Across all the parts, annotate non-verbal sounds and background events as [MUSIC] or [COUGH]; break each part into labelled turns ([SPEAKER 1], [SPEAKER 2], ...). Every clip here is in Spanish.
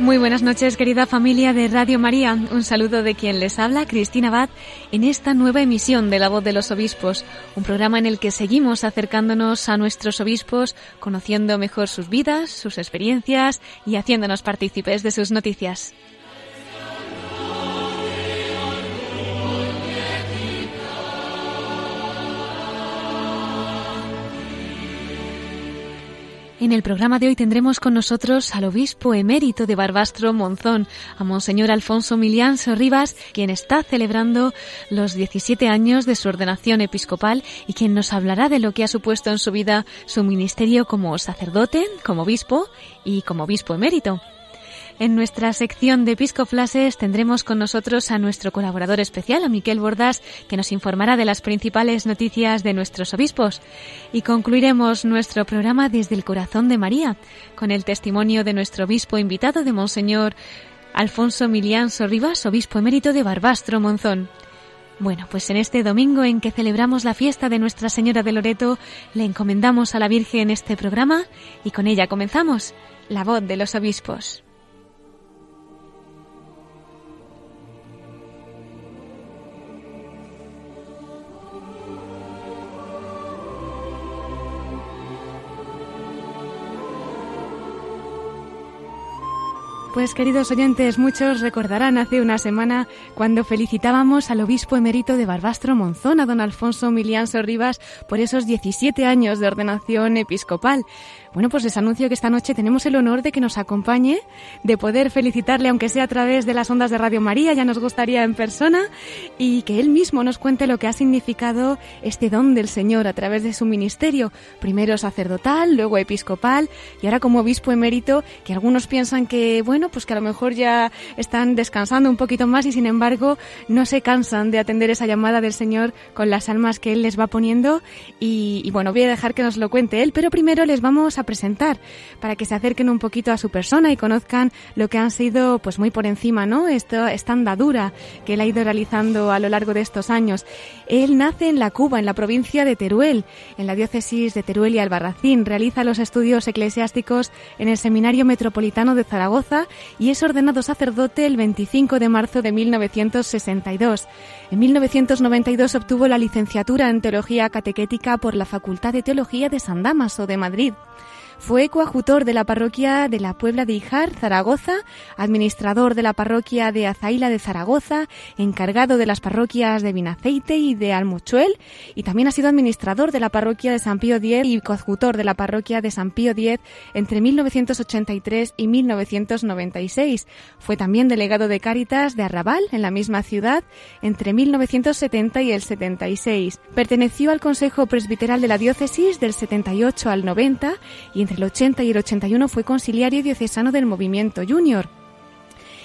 [SPEAKER 1] Muy buenas noches, querida familia de Radio María. Un saludo de quien les habla, Cristina Abad, en esta nueva emisión de La Voz de los Obispos, un programa en el que seguimos acercándonos a nuestros obispos, conociendo mejor sus vidas, sus experiencias y haciéndonos partícipes de sus noticias. En el programa de hoy tendremos con nosotros al obispo emérito de Barbastro Monzón, a Monseñor Alfonso Milián Sorribas, quien está celebrando los 17 años de su ordenación episcopal y quien nos hablará de lo que ha supuesto en su vida su ministerio como sacerdote, como obispo y como obispo emérito. En nuestra sección de Episcoflases tendremos con nosotros a nuestro colaborador especial, a Miquel Bordas, que nos informará de las principales noticias de nuestros obispos. Y concluiremos nuestro programa desde el corazón de María, con el testimonio de nuestro obispo invitado de Monseñor Alfonso Milián Sorribas, obispo emérito de Barbastro Monzón. Bueno, pues en este domingo en que celebramos la fiesta de Nuestra Señora de Loreto, le encomendamos a la Virgen este programa y con ella comenzamos, la voz de los obispos. Pues queridos oyentes, muchos recordarán hace una semana cuando felicitábamos al obispo emérito de Barbastro Monzón, a don Alfonso Milián Sorribas, por esos 17 años de ordenación episcopal. Bueno, pues les anuncio que esta noche tenemos el honor de que nos acompañe, de poder felicitarle, aunque sea a través de las ondas de Radio María, ya nos gustaría en persona, y que él mismo nos cuente lo que ha significado este don del Señor a través de su ministerio, primero sacerdotal, luego episcopal, y ahora como obispo emérito, que algunos piensan que, bueno, pues que a lo mejor ya están descansando un poquito más y sin embargo no se cansan de atender esa llamada del Señor con las almas que Él les va poniendo. Y, bueno, voy a dejar que nos lo cuente Él, pero primero les vamos a presentar para que se acerquen un poquito a su persona y conozcan lo que han sido pues muy por encima, ¿no? Esto, esta andadura que él ha ido realizando a lo largo de estos años. Él nace en la Cuba, en la provincia de Teruel, en la diócesis de Teruel y Albarracín. Realiza los estudios eclesiásticos en el Seminario Metropolitano de Zaragoza y es ordenado sacerdote el 25 de marzo de 1962. En 1992 obtuvo la licenciatura en Teología Catequética por la Facultad de Teología de San Damaso de Madrid. Fue coadjutor de la parroquia de la Puebla de Ijar, Zaragoza, administrador de la parroquia de Azaila de Zaragoza, encargado de las parroquias de Vinaceite y de Almuchuel, y también ha sido administrador de la parroquia de San Pío X y coadjutor de la parroquia de San Pío X entre 1983 y 1996. Fue también delegado de Cáritas de Arrabal, en la misma ciudad, entre 1970 y el 76. Perteneció al Consejo Presbiteral de la Diócesis del 78 al 90 y entre el 80 y el 81 fue conciliario diocesano del Movimiento Junior.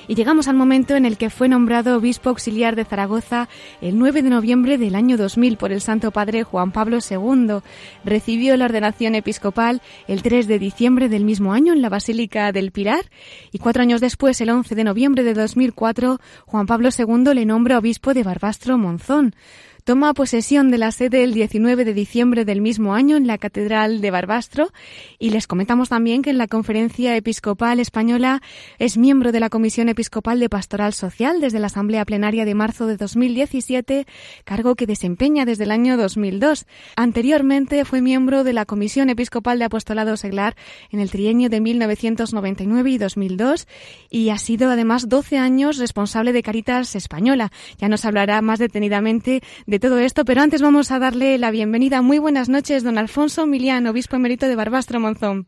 [SPEAKER 1] Y llegamos al momento en el que fue nombrado obispo auxiliar de Zaragoza el 9 de noviembre del año 2000 por el Santo Padre Juan Pablo II. Recibió la ordenación episcopal el 3 de diciembre del mismo año en la Basílica del Pilar y cuatro años después, el 11 de noviembre de 2004, Juan Pablo II le nombra obispo de Barbastro Monzón. Toma posesión de la sede el 19 de diciembre del mismo año en la Catedral de Barbastro y les comentamos también que en la Conferencia Episcopal Española es miembro de la Comisión Episcopal de Pastoral Social desde la Asamblea Plenaria de marzo de 2017, cargo que desempeña desde el año 2002. Anteriormente fue miembro de la Comisión Episcopal de Apostolado Seglar en el trienio de 1999 y 2002 y ha sido además 12 años responsable de Caritas Española. Ya nos hablará más detenidamente de todo esto, pero antes vamos a darle la bienvenida. Muy buenas noches, don Alfonso Milián, obispo emérito de Barbastro Monzón.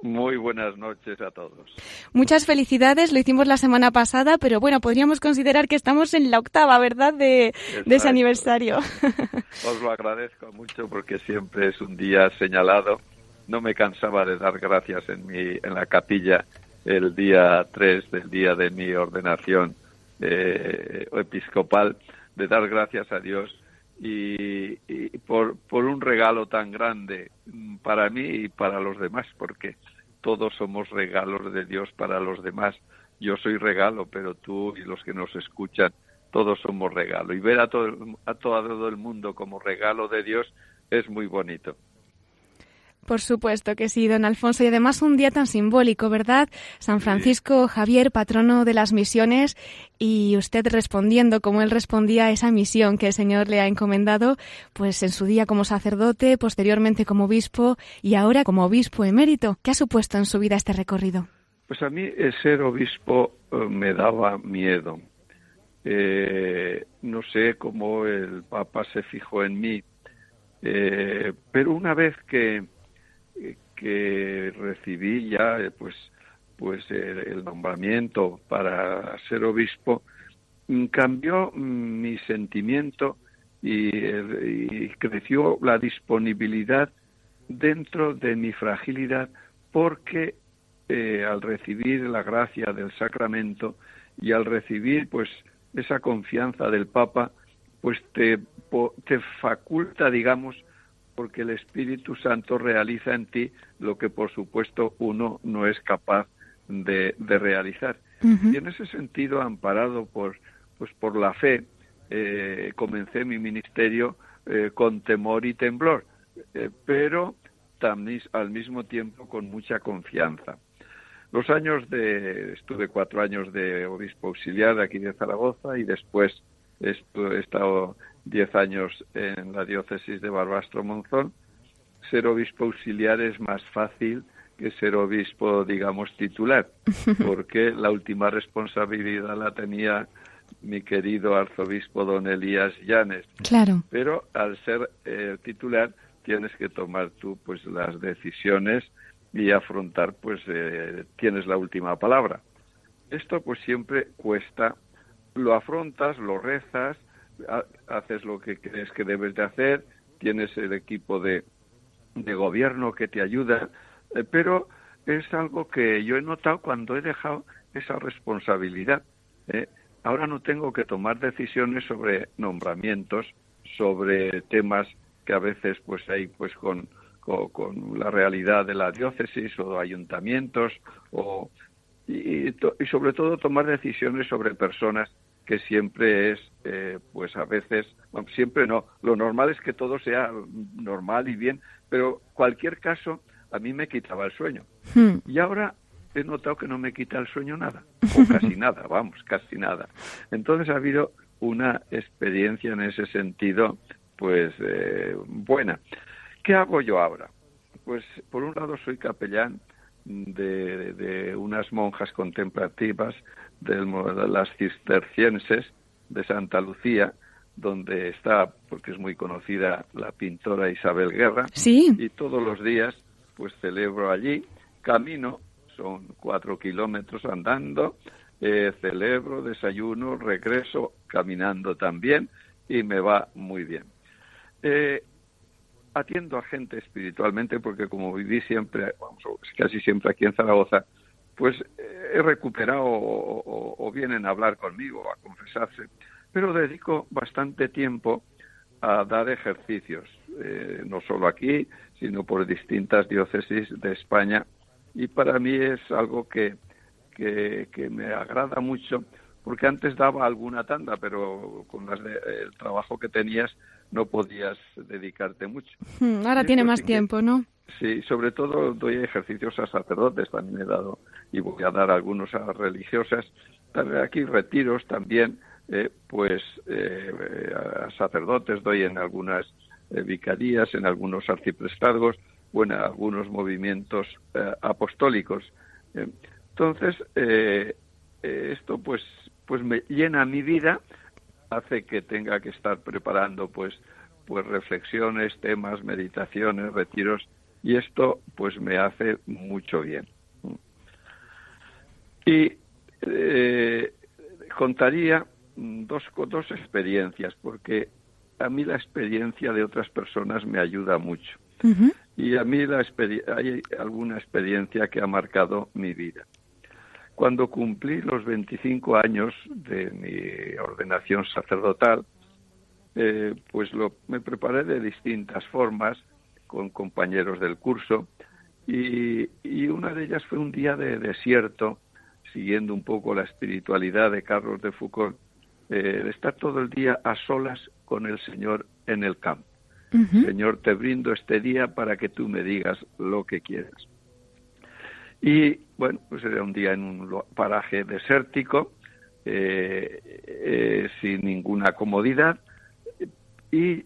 [SPEAKER 2] Muy buenas noches a todos.
[SPEAKER 1] Muchas felicidades, lo hicimos la semana pasada, pero bueno, podríamos considerar que estamos en la octava, ¿verdad?, de, de ese aniversario.
[SPEAKER 2] Os lo agradezco mucho porque siempre es un día señalado. No me cansaba de dar gracias en, mi, en la capilla el día 3 del día de mi ordenación eh, episcopal, de dar gracias a Dios y, por, por un regalo tan grande para mí y para los demás, porque todos somos regalos de Dios para los demás. Yo soy regalo, pero tú y los que nos escuchan, todos somos regalo. Y ver a todo, a todo el mundo como regalo de Dios es muy bonito.
[SPEAKER 1] Por supuesto que sí, don Alfonso. Y además un día tan simbólico, ¿verdad? San Francisco Javier, patrono de las misiones, y usted respondiendo como él respondía a esa misión que el Señor le ha encomendado, pues en su día como sacerdote, posteriormente como obispo y ahora como obispo emérito. ¿Qué ha supuesto en su vida este recorrido?
[SPEAKER 2] Pues a mí ser obispo eh, me daba miedo. Eh, no sé cómo el Papa se fijó en mí, eh, pero una vez que que recibí ya eh, pues pues el, nombramiento para ser obispo mm, cambió mm, mi sentimiento y, creció la disponibilidad dentro de mi fragilidad porque eh, al recibir la gracia del sacramento y al recibir pues esa confianza del Papa pues te, te faculta digamos porque el Espíritu Santo realiza en ti lo que por supuesto uno no es capaz de, realizar. Y en ese sentido, amparado por, pues por la fe, eh, comencé mi ministerio eh, con temor y temblor, eh, pero también al mismo tiempo con mucha confianza. Los años de, estuve cuatro años de obispo auxiliar aquí de Zaragoza y después he estado diez años en la diócesis de Barbastro Monzón, ser obispo auxiliar es más fácil que ser obispo, digamos, titular, [LAUGHS] porque la última responsabilidad la tenía mi querido arzobispo don Elías Llanes.
[SPEAKER 1] Claro.
[SPEAKER 2] Pero al ser eh, titular tienes que tomar tú pues las decisiones y afrontar pues eh, tienes la última palabra. Esto pues siempre cuesta, lo afrontas, lo rezas, haces lo que crees que debes de hacer, tienes el equipo de, de gobierno que te ayuda, eh, pero es algo que yo he notado cuando he dejado esa responsabilidad. ¿eh? Ahora no tengo que tomar decisiones sobre nombramientos, sobre temas que a veces pues hay pues con, con, la realidad de la diócesis o ayuntamientos o y, y sobre todo tomar decisiones sobre personas que siempre es, eh, pues a veces, siempre no, lo normal es que todo sea normal y bien, pero cualquier caso a mí me quitaba el sueño. Hmm. Y ahora he notado que no me quita el sueño nada, [LAUGHS] o casi nada, vamos, casi nada. Entonces ha habido una experiencia en ese sentido, pues eh, buena. ¿Qué hago yo ahora? Pues por un lado soy capellán de, de unas monjas contemplativas de las cistercienses de Santa Lucía, donde está, porque es muy conocida, la pintora Isabel Guerra.
[SPEAKER 1] Sí.
[SPEAKER 2] Y todos los días, pues celebro allí, camino, son cuatro kilómetros andando, eh, celebro, desayuno, regreso caminando también y me va muy bien. Eh, atiendo a gente espiritualmente porque como viví siempre, vamos, casi siempre aquí en Zaragoza, pues eh, he recuperado o, vienen a hablar conmigo, a confesarse, pero dedico bastante tiempo a dar ejercicios, eh, no solo aquí, sino por distintas diócesis de España, y para mí es algo que, que, me agrada mucho, porque antes daba alguna tanda, pero con las el trabajo que tenías no podías dedicarte mucho.
[SPEAKER 1] Hmm, ahora tiene más tiempo, ¿no?
[SPEAKER 2] Sí, sobre todo doy ejercicios a sacerdotes, también he dado y voy a dar algunos a religiosas. Aquí retiros también, eh, pues eh, a sacerdotes doy en algunas eh, vicarías, en algunos arciprestazgos o en algunos movimientos apostólicos. entonces, esto pues, pues me llena mi vida, hace que tenga que estar preparando pues, pues reflexiones, temas, meditaciones, retiros y esto pues me hace mucho bien. Y eh, contaría dos, dos experiencias, porque a mí la experiencia de otras personas me ayuda mucho. Y a mí la hay alguna experiencia que ha marcado mi vida. Cuando cumplí los 25 años de mi ordenación sacerdotal, eh, pues lo, me preparé de distintas formas con compañeros del curso y, y, una de ellas fue un día de desierto, siguiendo un poco la espiritualidad de Carlos de Foucault, eh, de estar todo el día a solas con el Señor en el campo. Señor, te brindo este día para que tú me digas lo que quieras. Y bueno, pues era un día en un paraje desértico, eh, eh, sin ninguna comodidad, y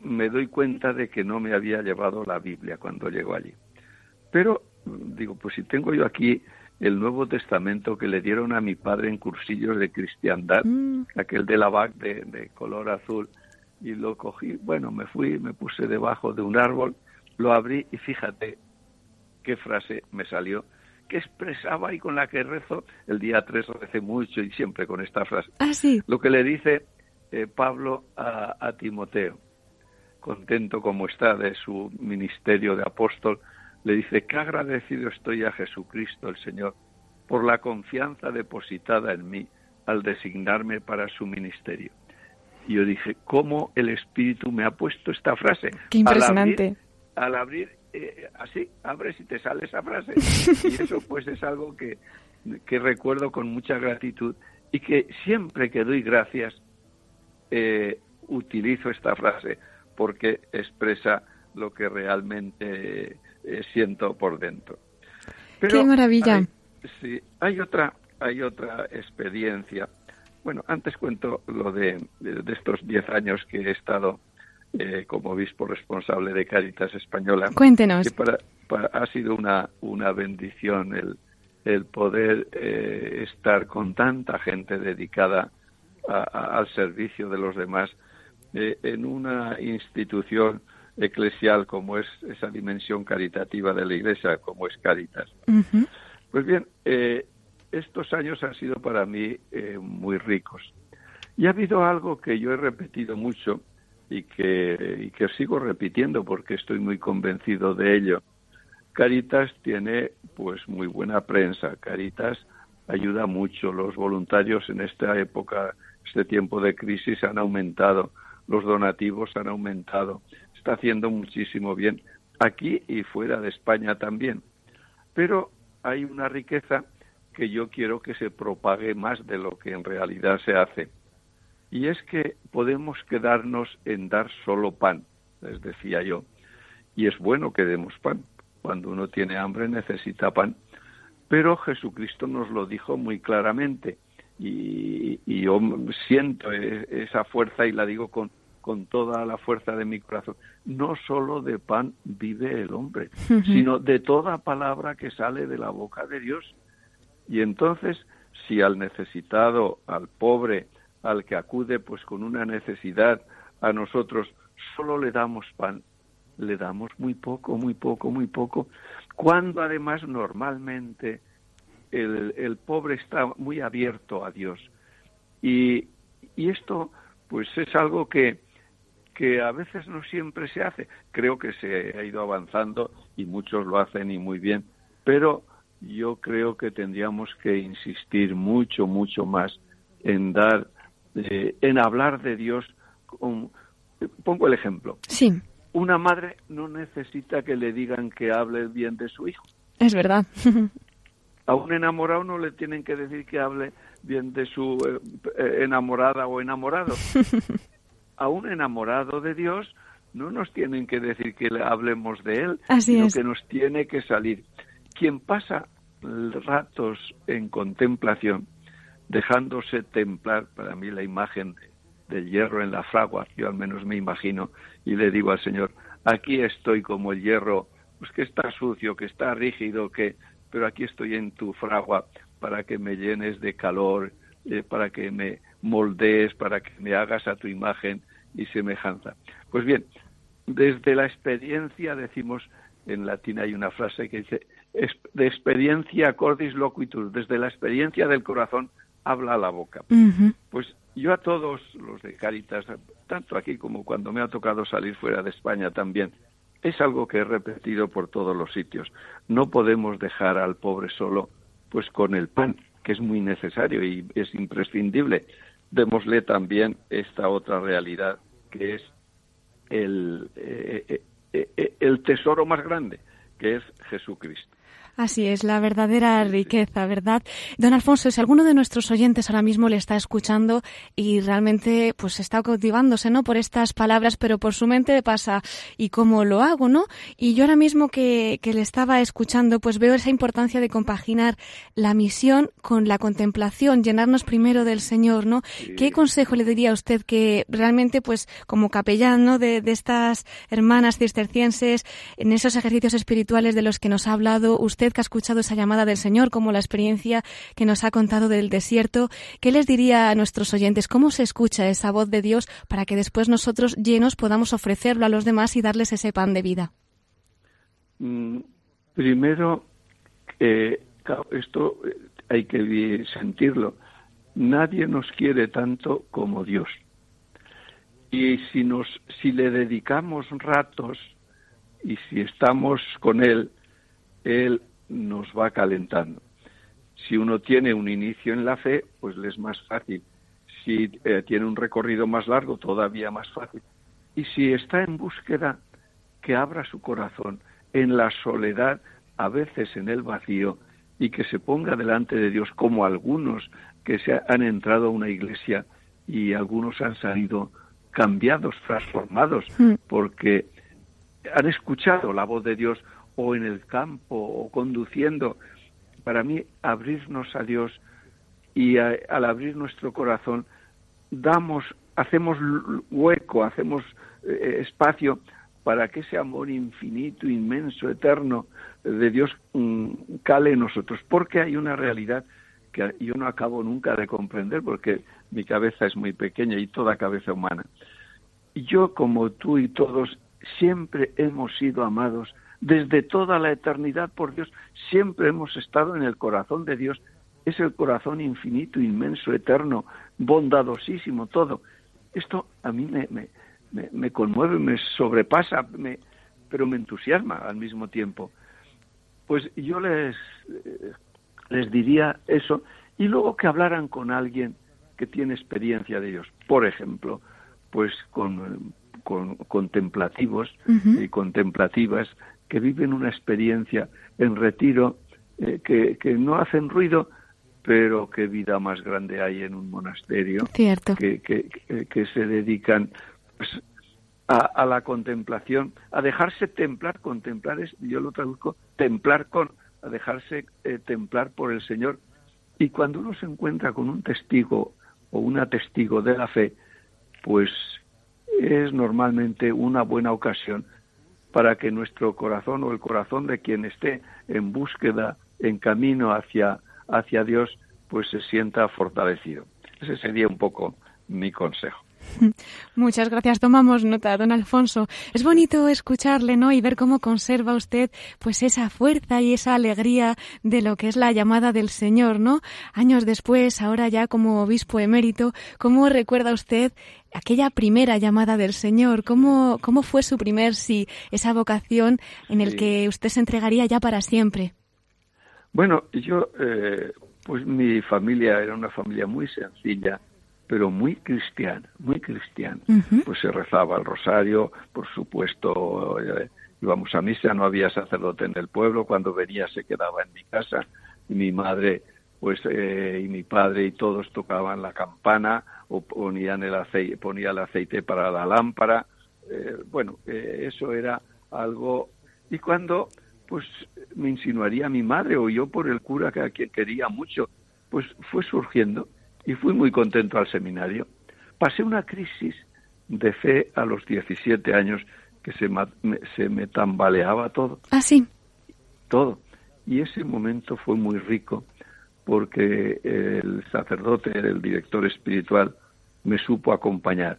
[SPEAKER 2] me doy cuenta de que no me había llevado la Biblia cuando llego allí. Pero digo, pues si tengo yo aquí el Nuevo Testamento que le dieron a mi padre en cursillos de cristiandad, mm. aquel de la BAC de color azul, y lo cogí, bueno, me fui, me puse debajo de un árbol, lo abrí y fíjate qué frase me salió, que expresaba y con la que rezo, el día 3 recé mucho y siempre con esta frase.
[SPEAKER 1] Ah, sí.
[SPEAKER 2] Lo que le dice eh, Pablo a, a Timoteo, contento como está de su ministerio de apóstol, le dice, qué agradecido estoy a Jesucristo el Señor por la confianza depositada en mí al designarme para su ministerio. Y yo dije, ¿cómo el Espíritu me ha puesto esta frase?
[SPEAKER 1] Qué impresionante.
[SPEAKER 2] Al abrir, eh, así, abres y te sale esa frase. y [LAUGHS] eso pues es algo que, que recuerdo con mucha gratitud y que siempre que doy gracias eh, utilizo esta frase porque expresa lo que realmente eh, siento por dentro.
[SPEAKER 1] Qué maravilla.
[SPEAKER 2] sí, hay otra, hay otra experiencia bueno, antes cuento lo de, de, estos diez años que he estado eh, como obispo responsable de Caritas Española.
[SPEAKER 1] Cuéntenos.
[SPEAKER 2] para, ha sido una, una bendición el, el poder eh, estar con tanta gente dedicada al servicio de los demás eh, en una institución eclesial como es esa dimensión caritativa de la Iglesia, como es Caritas. Pues bien, eh, estos años han sido para mí eh, muy ricos. Y ha habido algo que yo he repetido mucho y que, y que sigo repitiendo porque estoy muy convencido de ello. Caritas tiene pues muy buena prensa. Caritas ayuda mucho. Los voluntarios en esta época, este tiempo de crisis han aumentado. Los donativos han aumentado. Está haciendo muchísimo bien aquí y fuera de España también. Pero hay una riqueza que yo quiero que se propague más de lo que en realidad se hace. Y es que podemos quedarnos en dar solo pan, les decía yo. Y es bueno que demos pan. Cuando uno tiene hambre necesita pan. Pero Jesucristo nos lo dijo muy claramente. Y, yo siento e, esa fuerza y la digo con, con toda la fuerza de mi corazón. No solo de pan vive el hombre, sino de toda palabra que sale de la boca de Dios. Y entonces, si al necesitado, al pobre, al que acude pues con una necesidad a nosotros, solo le damos pan, le damos muy poco, muy poco, muy poco, cuando además normalmente el, el pobre está muy abierto a Dios. Y, y esto pues es algo que, que a veces no siempre se hace. Creo que se ha ido avanzando y muchos lo hacen y muy bien, pero yo creo que tendríamos que insistir mucho, mucho más en dar, eh, en hablar de Dios. pongo el ejemplo.
[SPEAKER 1] Sí.
[SPEAKER 2] Una madre no necesita que le digan que hable bien de su hijo.
[SPEAKER 1] Es verdad. [LAUGHS]
[SPEAKER 2] A un enamorado no le tienen que decir que hable bien de su eh, enamorada o enamorado. [LAUGHS] A un enamorado de Dios no nos tienen que decir que le hablemos de él, sino que nos tiene que salir. Quien pasa ratos en contemplación, dejándose templar, para mí la imagen del hierro en la fragua, yo al menos me imagino, y le digo al Señor, aquí estoy como el hierro, pues que está sucio, que está rígido, que, pero aquí estoy en tu fragua para que me llenes de calor, eh, para que me moldees, para que me hagas a tu imagen y semejanza. Pues bien, desde la experiencia decimos, en latín hay una frase que dice, de experiencia cordis loquitur, desde la experiencia del corazón habla la boca. Pues yo a todos los de Caritas, tanto aquí como cuando me ha tocado salir fuera de España también, es algo que he repetido por todos los sitios. No podemos dejar al pobre solo pues con el pan, que es muy necesario y es imprescindible. Démosle también esta otra realidad, que es el, eh, eh, eh, el tesoro más grande, que es Jesucristo.
[SPEAKER 1] Así es, la verdadera riqueza, ¿verdad? Don Alfonso, si alguno de nuestros oyentes ahora mismo le está escuchando y realmente pues está cautivándose, ¿no? Por estas palabras, pero por su mente pasa, ¿y cómo lo hago, no? Y yo ahora mismo que, que le estaba escuchando, pues veo esa importancia de compaginar la misión con la contemplación, llenarnos primero del Señor, ¿no? ¿Qué consejo le diría a usted que realmente, pues, como capellán, ¿no? De, de estas hermanas cistercienses, en esos ejercicios espirituales de los que nos ha hablado usted, que ha escuchado esa llamada del Señor, como la experiencia que nos ha contado del desierto, ¿qué les diría a nuestros oyentes? ¿Cómo se escucha esa voz de Dios para que después nosotros llenos podamos ofrecerlo a los demás y darles ese pan de vida?
[SPEAKER 2] Mm, primero, eh, esto eh, hay que sentirlo. Nadie nos quiere tanto como Dios. Y si nos, si le dedicamos ratos y si estamos con Él, Él nos va calentando. Si uno tiene un inicio en la fe, pues le es más fácil. Si eh, tiene un recorrido más largo, todavía más fácil. Y si está en búsqueda, que abra su corazón en la soledad, a veces en el vacío, y que se ponga delante de Dios como algunos que se han entrado a una iglesia y algunos han salido cambiados, transformados, porque han escuchado la voz de Dios o en el campo o conduciendo. Para mí, abrirnos a Dios y al abrir nuestro corazón, damos, hacemos hueco, hacemos eh, espacio para que ese amor infinito, inmenso, eterno de Dios mm, cale en nosotros. Porque hay una realidad que yo no acabo nunca de comprender porque mi cabeza es muy pequeña y toda cabeza humana. Yo, como tú y todos, siempre hemos sido amados desde toda la eternidad por Dios. Siempre hemos estado en el corazón de Dios. Es el corazón infinito, inmenso, eterno, bondadosísimo, todo. Esto a mí me, me, me, conmueve, me sobrepasa, me, pero me entusiasma al mismo tiempo. Pues yo les, les diría eso y luego que hablaran con alguien que tiene experiencia de Dios. Por ejemplo, pues con, con contemplativos y contemplativas que viven una experiencia en retiro, eh, que, que, no hacen ruido, pero qué vida más grande hay en un monasterio,
[SPEAKER 1] Cierto.
[SPEAKER 2] Que, que, que, se dedican pues, a, a, la contemplación, a dejarse templar, contemplar es, yo lo traduzco, templar con, a dejarse eh, templar por el Señor. Y cuando uno se encuentra con un testigo o una testigo de la fe, pues es normalmente una buena ocasión para que nuestro corazón o el corazón de quien esté en búsqueda, en camino hacia, hacia Dios, pues se sienta fortalecido. Ese sería un poco mi consejo. [LAUGHS]
[SPEAKER 1] Muchas gracias. Tomamos nota, don Alfonso. Es bonito escucharle, ¿no? Y ver cómo conserva usted, pues, esa fuerza y esa alegría de lo que es la llamada del Señor, ¿no? Años después, ahora ya como obispo emérito, ¿cómo recuerda usted aquella primera llamada del Señor? ¿Cómo, cómo fue su primer sí, esa vocación en el que usted se entregaría ya para siempre?
[SPEAKER 2] Bueno, yo, eh, pues mi familia era una familia muy sencilla pero muy cristiana, muy cristiana. Pues se rezaba el rosario, por supuesto, eh, íbamos a misa, no había sacerdote en el pueblo, cuando venía se quedaba en mi casa y mi madre pues eh, y mi padre y todos tocaban la campana o ponían el aceite, ponía el aceite para la lámpara. Eh, bueno, eso era algo. Y cuando pues me insinuaría mi madre o yo por el cura que, que quería mucho, pues fue surgiendo y fui muy contento al seminario. Pasé una crisis de fe a los 17 años que se, me, se me tambaleaba todo.
[SPEAKER 1] Ah, sí.
[SPEAKER 2] Todo. Y ese momento fue muy rico porque el sacerdote, el director espiritual, me supo acompañar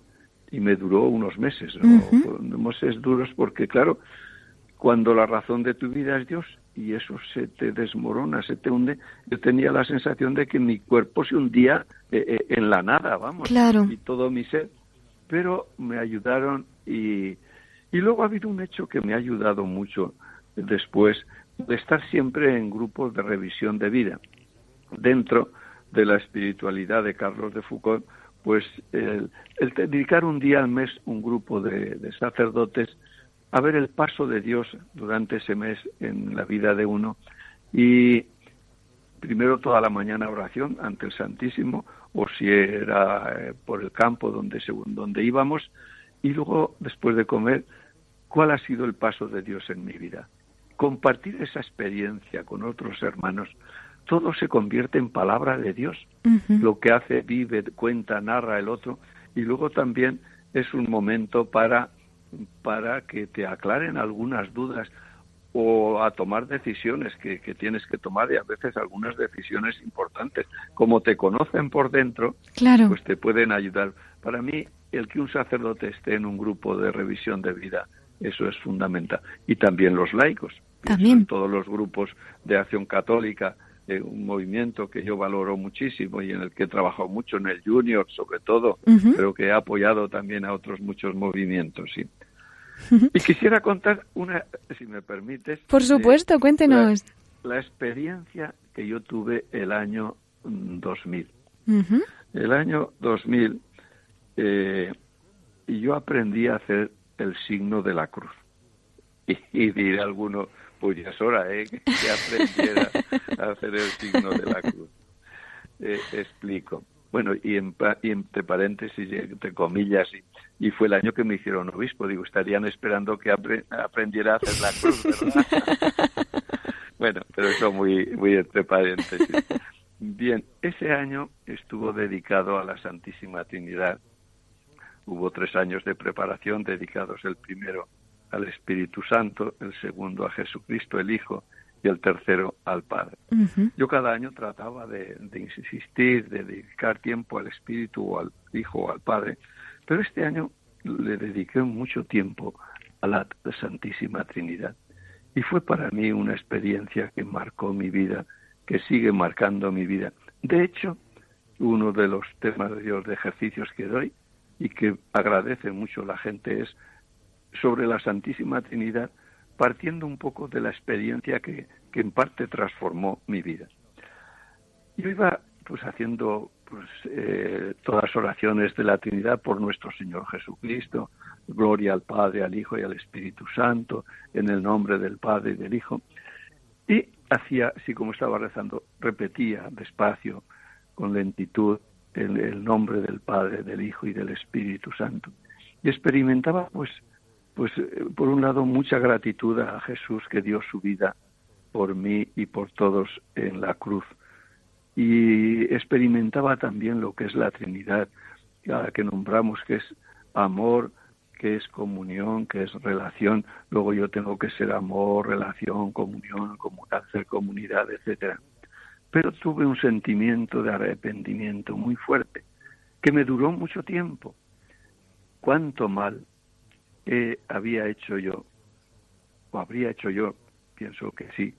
[SPEAKER 2] y me duró unos meses, ¿no? meses duros porque, claro, cuando la razón de tu vida es Dios y eso se te desmorona, se te hunde, yo tenía la sensación de que mi cuerpo se hundía eh, eh, en la nada, vamos,
[SPEAKER 1] claro.
[SPEAKER 2] y todo mi ser, pero me ayudaron y, y luego ha habido un hecho que me ha ayudado mucho después de estar siempre en grupos de revisión de vida. dentro de la espiritualidad de Carlos de Foucault, pues el, dedicar un día al mes un grupo de, sacerdotes a ver el paso de Dios durante ese mes en la vida de uno y primero toda la mañana oración ante el Santísimo o si era eh, por el campo donde según donde íbamos y luego después de comer cuál ha sido el paso de Dios en mi vida compartir esa experiencia con otros hermanos todo se convierte en palabra de Dios. Lo que hace, vive, cuenta, narra el otro. Y luego también es un momento para, para que te aclaren algunas dudas o a tomar decisiones que, que, tienes que tomar y a veces algunas decisiones importantes. Como te conocen por dentro,
[SPEAKER 1] claro.
[SPEAKER 2] pues te pueden ayudar. Para mí, el que un sacerdote esté en un grupo de revisión de vida, eso es fundamental. Y también los laicos.
[SPEAKER 1] También.
[SPEAKER 2] Todos los grupos de acción católica un movimiento que yo valoro muchísimo y en el que he trabajado mucho en el Junior, sobre todo, pero que he apoyado también a otros muchos movimientos. ¿sí? Y quisiera contar una, si me permites.
[SPEAKER 1] Por supuesto, cuéntenos.
[SPEAKER 2] La, experiencia que yo tuve el año 2000. Mm, el año 2000, eh, yo aprendí a hacer el signo de la cruz. [LAUGHS] Y, y diré alguno, pues ya es hora, ¿eh? [LAUGHS] Que aprendiera a hacer el signo de la cruz. Eh, explico. Bueno, y, en, y entre paréntesis, entre comillas, y, fue el año que me hicieron obispo. Digo, estarían esperando que aprendiera a hacer la cruz, ¿verdad? [LAUGHS] bueno, pero eso muy, muy entre paréntesis. Bien, ese año estuvo dedicado a la Santísima Trinidad. Hubo tres años de preparación dedicados el primero al Espíritu Santo, el segundo a Jesucristo el Hijo y el tercero al Padre. Yo cada año trataba de, insistir, de dedicar tiempo al Espíritu o al Hijo o al Padre, pero este año le dediqué mucho tiempo a la Santísima Trinidad. Y fue para mí una experiencia que marcó mi vida, que sigue marcando mi vida. De hecho, uno de los temas de ejercicios que doy y que agradece mucho la gente es sobre la Santísima Trinidad, partiendo un poco de la experiencia que, que en parte transformó mi vida. Yo iba pues haciendo pues, eh, todas oraciones de la Trinidad por nuestro Señor Jesucristo, gloria al Padre, al Hijo y al Espíritu Santo, en el nombre del Padre y del Hijo. Y hacía, así como estaba rezando, repetía despacio, con lentitud, el nombre del Padre, del Hijo y del Espíritu Santo. Y experimentaba pues pues eh, por un lado mucha gratitud a Jesús que dio su vida por mí y por todos en la cruz. Y experimentaba también lo que es la Trinidad, que nombramos que es amor, que es comunión, que es relación. Luego yo tengo que ser amor, relación, comunión, hacer comunidad, etcétera. Pero tuve un sentimiento de arrepentimiento muy fuerte, que me duró mucho tiempo. Cuánto mal ¿Qué había hecho yo, o habría hecho yo, pienso que sí,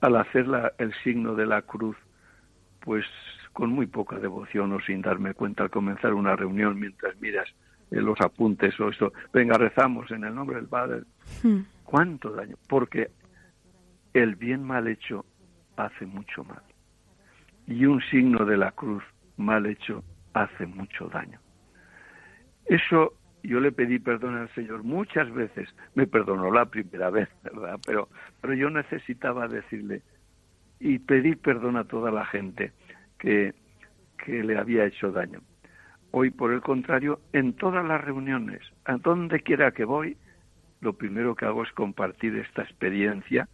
[SPEAKER 2] al hacer el signo de la cruz, pues con muy poca devoción o sin darme cuenta al comenzar una reunión mientras miras eh, los apuntes o eso, venga, rezamos en el nombre del Padre. Hmm. ¿Cuánto daño? Porque el bien mal hecho hace mucho mal. Y un signo de la cruz mal hecho hace mucho daño. Eso yo le pedí perdón al Señor muchas veces. Me perdonó la primera vez, [LAUGHS] ¿verdad? Pero, pero yo necesitaba decirle y pedir perdón a toda la gente que, que le había hecho daño. Hoy, por el contrario, en todas las reuniones, a donde quiera que voy, lo primero que hago es compartir esta experiencia.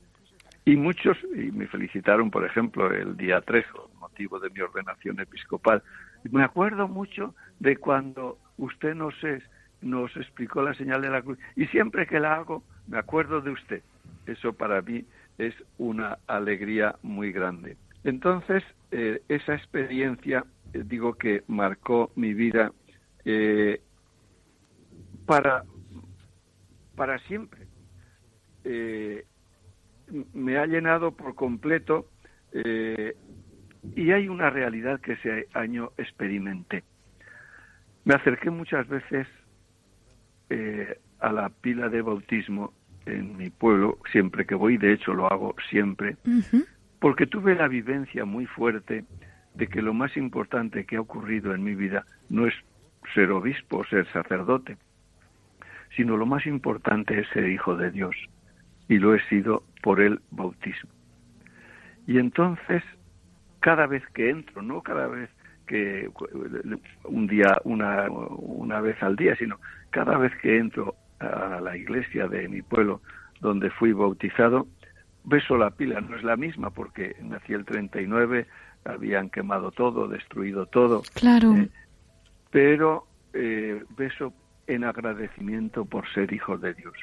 [SPEAKER 2] Y muchos, y me felicitaron, por ejemplo, el día 3, motivo de mi ordenación episcopal. Me acuerdo mucho de cuando usted nos es nos explicó la señal de la cruz. Y siempre que la hago, me acuerdo de usted. Eso para mí es una alegría muy grande. Entonces, eh, esa experiencia, eh, digo que marcó mi vida eh, para, para siempre. me ha llenado por completo y hay una realidad que ese año experimenté. Me acerqué muchas veces eh, a la pila de bautismo en mi pueblo, siempre que voy, de hecho lo hago siempre, porque tuve la vivencia muy fuerte de que lo más importante que ha ocurrido en mi vida no es ser obispo o ser sacerdote, sino lo más importante es ser hijo de Dios. Y lo he sido por el bautismo. Y entonces, cada vez que entro, no cada vez que un día, una, una vez al día, sino cada vez que entro a la iglesia de mi pueblo donde fui bautizado, beso la pila, no es la misma porque nací el 39, habían quemado todo, destruido todo.
[SPEAKER 1] Claro.
[SPEAKER 2] Eh, pero eh, beso en agradecimiento por ser hijo de Dios.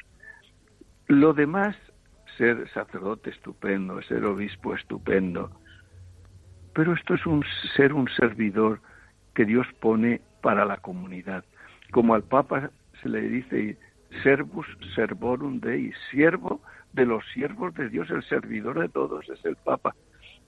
[SPEAKER 2] Lo demás, ser sacerdote estupendo, ser obispo estupendo, pero esto es un ser un servidor que Dios pone para la comunidad. Como al Papa se le dice servus servorum Dei, siervo de los siervos de Dios, el servidor de todos es el Papa.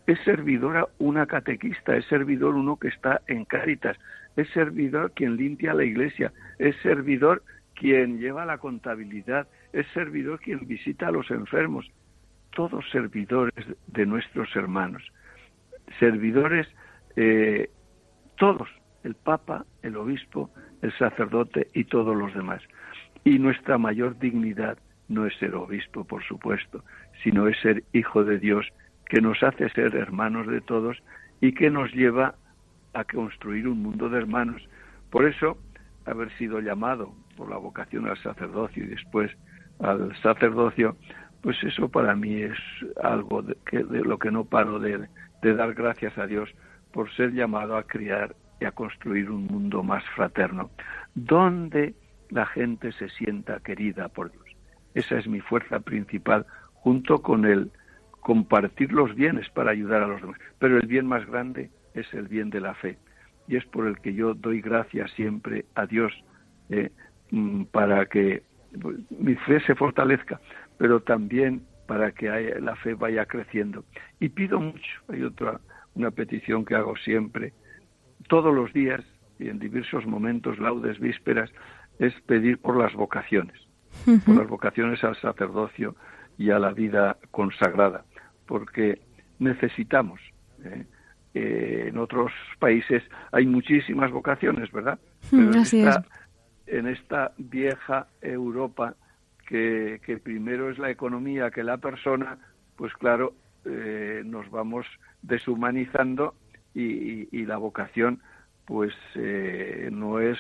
[SPEAKER 2] Es servidora una catequista, es servidor uno que está en Cáritas, es servidor quien limpia la iglesia, es servidor quien lleva la contabilidad, es servidor quien visita a los enfermos, todos servidores de nuestros hermanos, servidores eh, todos, el Papa, el Obispo, el sacerdote y todos los demás. Y nuestra mayor dignidad no es ser obispo, por supuesto, sino es ser hijo de Dios, que nos hace ser hermanos de todos y que nos lleva a construir un mundo de hermanos. Por eso, haber sido llamado por la vocación al sacerdocio y después al sacerdocio, pues eso para mí es algo de, que, de lo que no paro de, de dar gracias a Dios por ser llamado a criar y a construir un mundo más fraterno, donde la gente se sienta querida por Dios. Esa es mi fuerza principal, junto con el compartir los bienes para ayudar a los demás. Pero el bien más grande es el bien de la fe. Y es por el que yo doy gracias siempre a Dios eh, mm, para que mi fe se fortalezca, pero también para que la fe vaya creciendo. Y pido mucho, hay otra, una petición que hago siempre, todos los días y en diversos momentos, laudes, vísperas, es pedir por las vocaciones, por las vocaciones al sacerdocio y a la vida consagrada, porque necesitamos. ¿eh? Eh, en otros países hay muchísimas vocaciones, ¿verdad?
[SPEAKER 1] Pero en, esta,
[SPEAKER 2] en esta vieja Europa que, primero es la economía que la persona, pues claro, eh, nos vamos deshumanizando y, y, la vocación pues eh, no es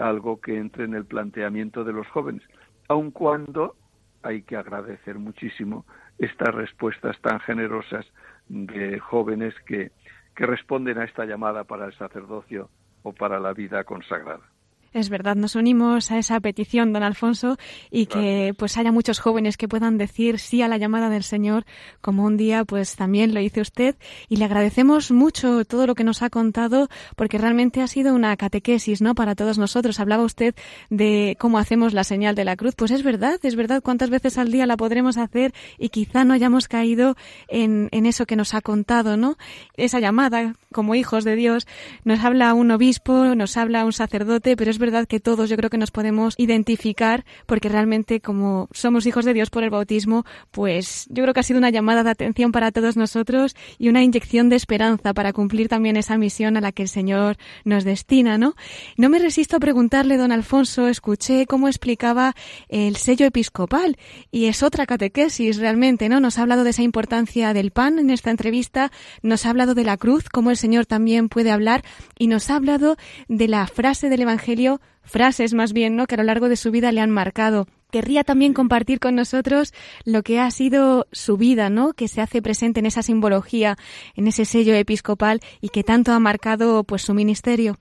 [SPEAKER 2] algo que entre en el planteamiento de los jóvenes, aun cuando hay que agradecer muchísimo estas respuestas tan generosas de jóvenes que, que responden a esta llamada para el sacerdocio o para la vida consagrada.
[SPEAKER 1] Es verdad, nos unimos a esa petición, don Alfonso, y que pues haya muchos jóvenes que puedan decir sí a la llamada del Señor, como un día pues también lo hizo usted, y le agradecemos mucho todo lo que nos ha contado, porque realmente ha sido una catequesis, ¿no? Para todos nosotros. Hablaba usted de cómo hacemos la señal de la cruz. Pues es verdad, es verdad cuántas veces al día la podremos hacer y quizá no hayamos caído en, en eso que nos ha contado, ¿no? Esa llamada, como hijos de Dios, nos habla un obispo, nos habla un sacerdote, pero es verdad que todos yo creo que nos podemos identificar porque realmente como somos hijos de Dios por el bautismo, pues yo creo que ha sido una llamada de atención para todos nosotros y una inyección de esperanza para cumplir también esa misión a la que el Señor nos destina, ¿no? No me resisto a preguntarle, don Alfonso, escuché cómo explicaba el sello episcopal y es otra catequesis realmente, ¿no? Nos ha hablado de esa importancia del pan en esta entrevista, nos ha hablado de la cruz, cómo el Señor también puede hablar y nos ha hablado de la frase del Evangelio frases más bien, ¿no? Que a lo largo de su vida le han marcado. Querría también compartir con nosotros lo que ha sido su vida, ¿no? Que se hace presente en esa simbología, en ese sello episcopal y que tanto ha marcado pues su ministerio.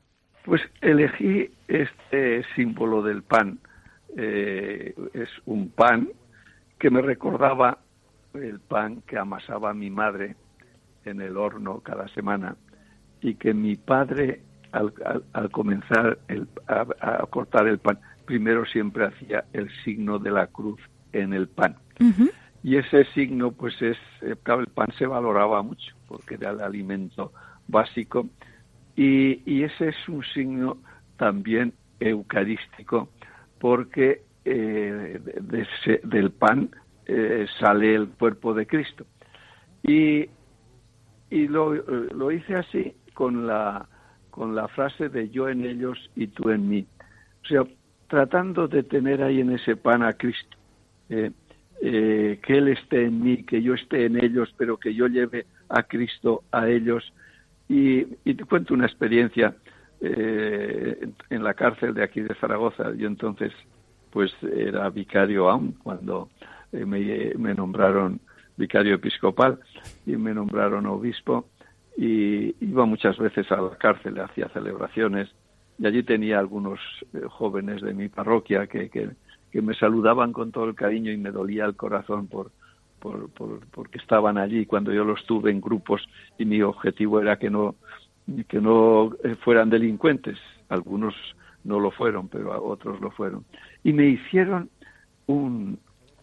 [SPEAKER 2] Pues elegí este símbolo del pan. Eh, es un pan que me recordaba el pan que amasaba mi madre en el horno cada semana y que mi padre al, comenzar a, cortar el pan, primero siempre hacía el signo de la cruz en el pan. Y ese signo, pues es, eh, claro, el pan se valoraba mucho porque era el alimento básico y, ese es un signo también eucarístico porque eh, del pan eh, sale el cuerpo de Cristo. Y y lo, lo hice así con la, con la frase de yo en ellos y tú en mí. O sea, tratando de tener ahí en ese pan a Cristo. Eh, eh, que Él esté en mí, que yo esté en ellos, pero que yo lleve a Cristo a ellos. Y, te cuento una experiencia eh, en la cárcel de aquí de Zaragoza. Yo entonces, pues era vicario aún cuando me, me nombraron vicario episcopal y me nombraron obispo y iba muchas veces a la cárcel, hacía celebraciones y allí tenía algunos jóvenes de mi parroquia que, que, me saludaban con todo el cariño y me dolía el corazón por, por, porque estaban allí. Cuando yo los tuve en grupos y mi objetivo era que no que no eh, fueran delincuentes. Algunos no lo fueron pero otros lo fueron. Y me hicieron un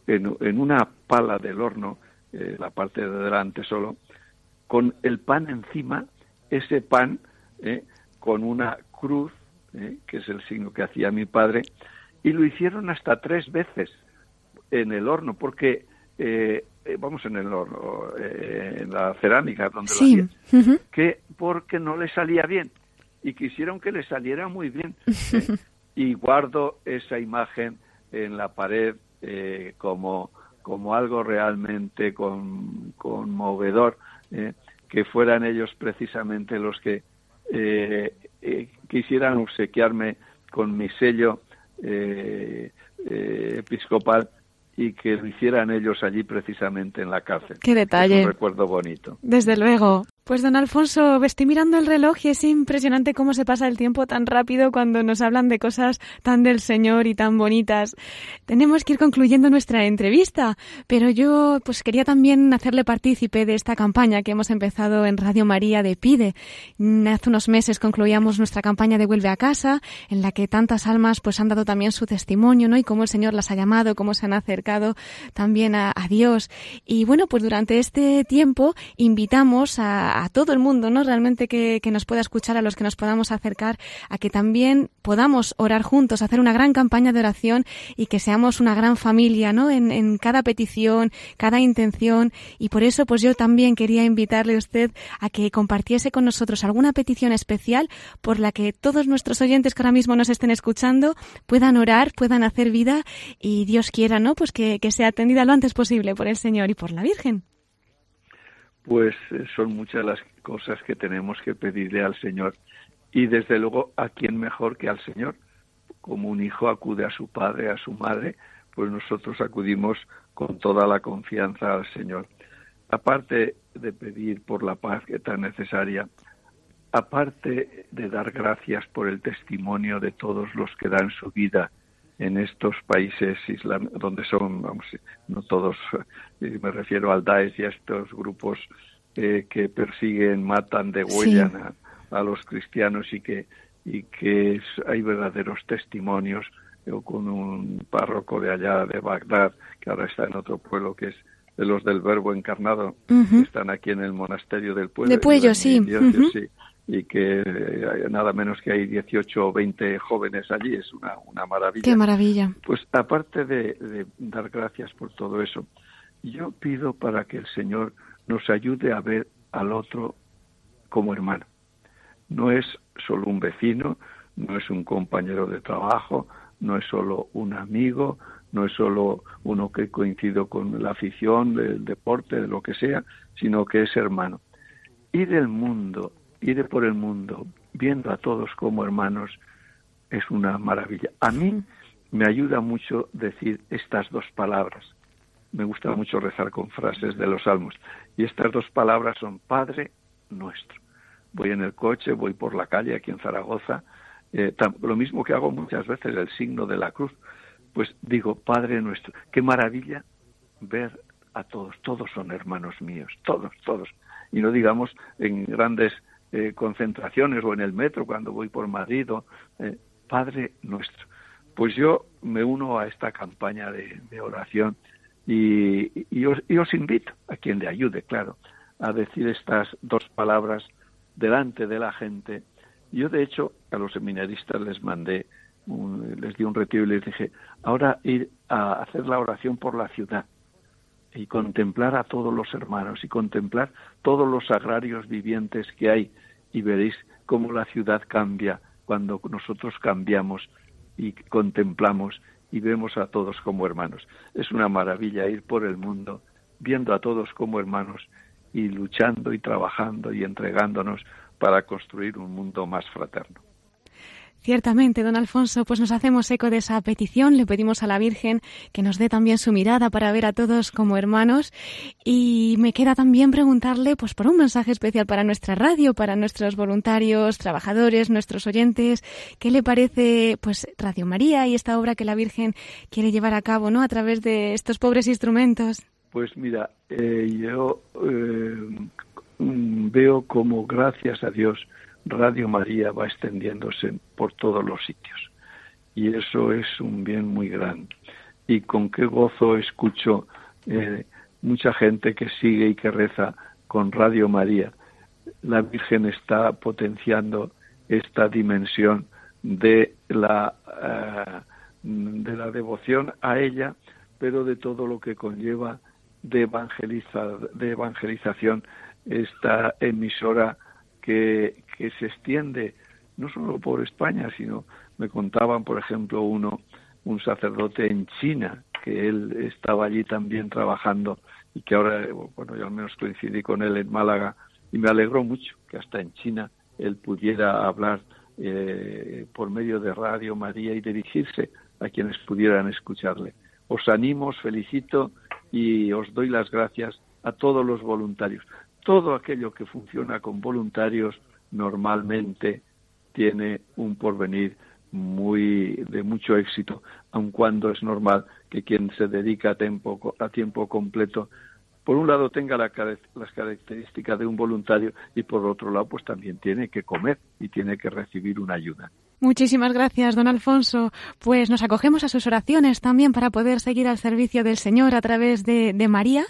[SPEAKER 2] en, en una pala del horno eh, la parte de delante solo con el pan encima ese pan eh, con una cruz que es el signo que hacía mi padre y lo hicieron hasta tres veces en el horno, porque eh, eh, vamos en el horno, eh, en la cerámica donde lo hacían, que porque no le salía bien y quisieron que le saliera muy bien. [LAUGHS] y guardo esa imagen en la pared como, como algo realmente con, conmovedor, que fueran ellos precisamente los que quisieran obsequiarme con mi sello eh, eh, episcopal y que lo hicieran ellos allí precisamente en la cárcel.
[SPEAKER 1] Qué detalle.
[SPEAKER 2] un recuerdo bonito.
[SPEAKER 1] Desde luego. Pues don Alfonso, estoy mirando el reloj y es impresionante cómo se pasa el tiempo tan rápido cuando nos hablan de cosas tan del Señor y tan bonitas. Tenemos que ir concluyendo nuestra entrevista, pero yo pues quería también hacerle partícipe de esta campaña que hemos empezado en Radio María de Pide. Hace unos meses concluíamos nuestra campaña de Vuelve a casa, en la que tantas almas pues han dado también su testimonio, ¿no? Y cómo el Señor las ha llamado, cómo se han acercado también a, a Dios. Y bueno, pues durante este tiempo invitamos a a todo el mundo, ¿no? Realmente que, nos pueda escuchar, a los que nos podamos acercar, a que también podamos orar juntos, hacer una gran campaña de oración y que seamos una gran familia, ¿no? En, en cada petición, cada intención. Y por eso, pues yo también quería invitarle a usted a que compartiese con nosotros alguna petición especial por la que todos nuestros oyentes que ahora mismo nos estén escuchando puedan orar, puedan hacer vida y Dios quiera, ¿no? Pues que, que sea atendida lo antes posible por el Señor y por la Virgen
[SPEAKER 2] pues eh, son muchas las cosas que tenemos que pedirle al Señor. Y desde luego, ¿a quién mejor que al Señor? Como un hijo acude a su padre, a su madre, pues nosotros acudimos con toda la confianza al Señor. Aparte de pedir por la paz que tan necesaria, aparte de dar gracias por el testimonio de todos los que dan su vida en estos países donde son, vamos, no todos, eh, me refiero al Daesh y a estos grupos eh, que persiguen, matan, degüellan a, los cristianos y que, y que hay verdaderos testimonios. Yo con un párroco de allá de Bagdad, que ahora está en otro pueblo que es de los del Verbo encarnado, que están aquí en el monasterio del pueblo.
[SPEAKER 1] De Puello, sí.
[SPEAKER 2] sí y que eh, nada menos que hay 18 o 20 jóvenes allí, es una, una maravilla.
[SPEAKER 1] Qué maravilla.
[SPEAKER 2] Pues aparte de, dar gracias por todo eso, yo pido para que el Señor nos ayude a ver al otro como hermano. No es solo un vecino, no es un compañero de trabajo, no es solo un amigo, no es solo uno que coincido con la afición del deporte, de lo que sea, sino que es hermano. Y del mundo ir por el mundo viendo a todos como hermanos es una maravilla. A mí me ayuda mucho decir estas dos palabras. Me gusta mucho rezar con frases de los salmos. Y estas dos palabras son Padre nuestro. Voy en el coche, voy por la calle aquí en Zaragoza. Eh, lo mismo que hago muchas veces, el signo de la cruz. Pues digo, Padre nuestro. Qué maravilla ver a todos. Todos son hermanos míos. Todos, todos. Y no digamos en grandes eh, concentraciones o en el metro cuando voy por Madrid, eh, Padre nuestro. Pues yo me uno a esta campaña de, oración y, y, os, invito, a quien le ayude, claro, a decir estas dos palabras delante de la gente. Yo, de hecho, a los seminaristas les mandé, les di un retiro y les dije, ahora ir a hacer la oración por la ciudad. Y contemplar a todos los hermanos y contemplar todos los agrarios vivientes que hay y veréis cómo la ciudad cambia cuando nosotros cambiamos y contemplamos y vemos a todos como hermanos. Es una maravilla ir por el mundo viendo a todos como hermanos y luchando y trabajando y entregándonos para construir un mundo más fraterno.
[SPEAKER 1] Ciertamente, don Alfonso, pues nos hacemos eco de esa petición, le pedimos a la Virgen que nos dé también su mirada para ver a todos como hermanos y me queda también preguntarle pues por un mensaje especial para nuestra radio, para nuestros voluntarios, trabajadores, nuestros oyentes, ¿qué le parece pues Radio María y esta obra que la Virgen quiere llevar a cabo, ¿no? a través de estos pobres instrumentos?
[SPEAKER 2] Pues mira, eh, yo eh, veo como gracias a Dios Radio María va extendiéndose por todos los sitios. Y eso es un bien muy grande. Y con qué gozo escucho eh, mucha gente que sigue y que reza con Radio María. La Virgen está potenciando esta dimensión de la, eh, de la devoción a ella, pero de todo lo que conlleva de, evangeliza, de evangelización esta emisora que, que se extiende no solo por España, sino me contaban, por ejemplo, uno, un sacerdote en China, que él estaba allí también trabajando y que ahora, bueno, yo al menos coincidí con él en Málaga y me alegró mucho que hasta en China él pudiera hablar eh, por medio de Radio María y dirigirse a quienes pudieran escucharle. Os animo, os felicito y os doy las gracias a todos los voluntarios. Todo aquello que funciona con voluntarios normalmente tiene un porvenir muy de mucho éxito, aun cuando es normal que quien se dedica a tiempo, a tiempo completo, por un lado tenga las características de un voluntario y por otro lado pues también tiene que comer y tiene que recibir una ayuda.
[SPEAKER 1] Muchísimas gracias, don Alfonso. Pues nos acogemos a sus oraciones también para poder seguir al servicio del Señor a través de, María.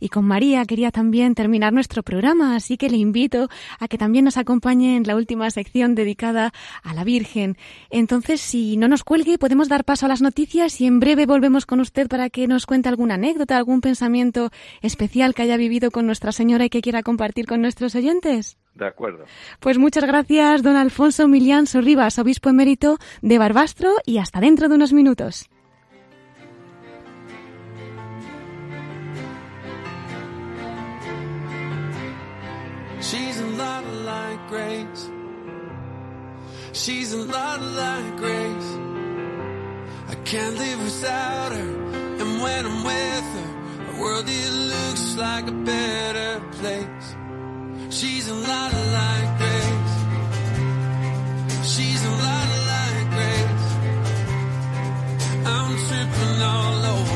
[SPEAKER 1] Y con María quería también terminar nuestro programa, así que le invito a que también nos acompañe en la última sección dedicada a la Virgen. Entonces, si no nos cuelgue, podemos dar paso a las noticias y en breve volvemos con usted para que nos cuente alguna anécdota, algún pensamiento especial que haya vivido con Nuestra Señora y que quiera compartir con nuestros oyentes.
[SPEAKER 2] De acuerdo.
[SPEAKER 1] Pues muchas gracias, don Alfonso Milián Sorribas, obispo emérito de Barbastro, y hasta dentro de unos minutos.
[SPEAKER 3] She's a lot like Grace. She's a lot like Grace. I can't live without her. And when I'm with her, the world it looks like a better place. She's a lot of like Grace. She's a lot of like Grace. I'm tripping all over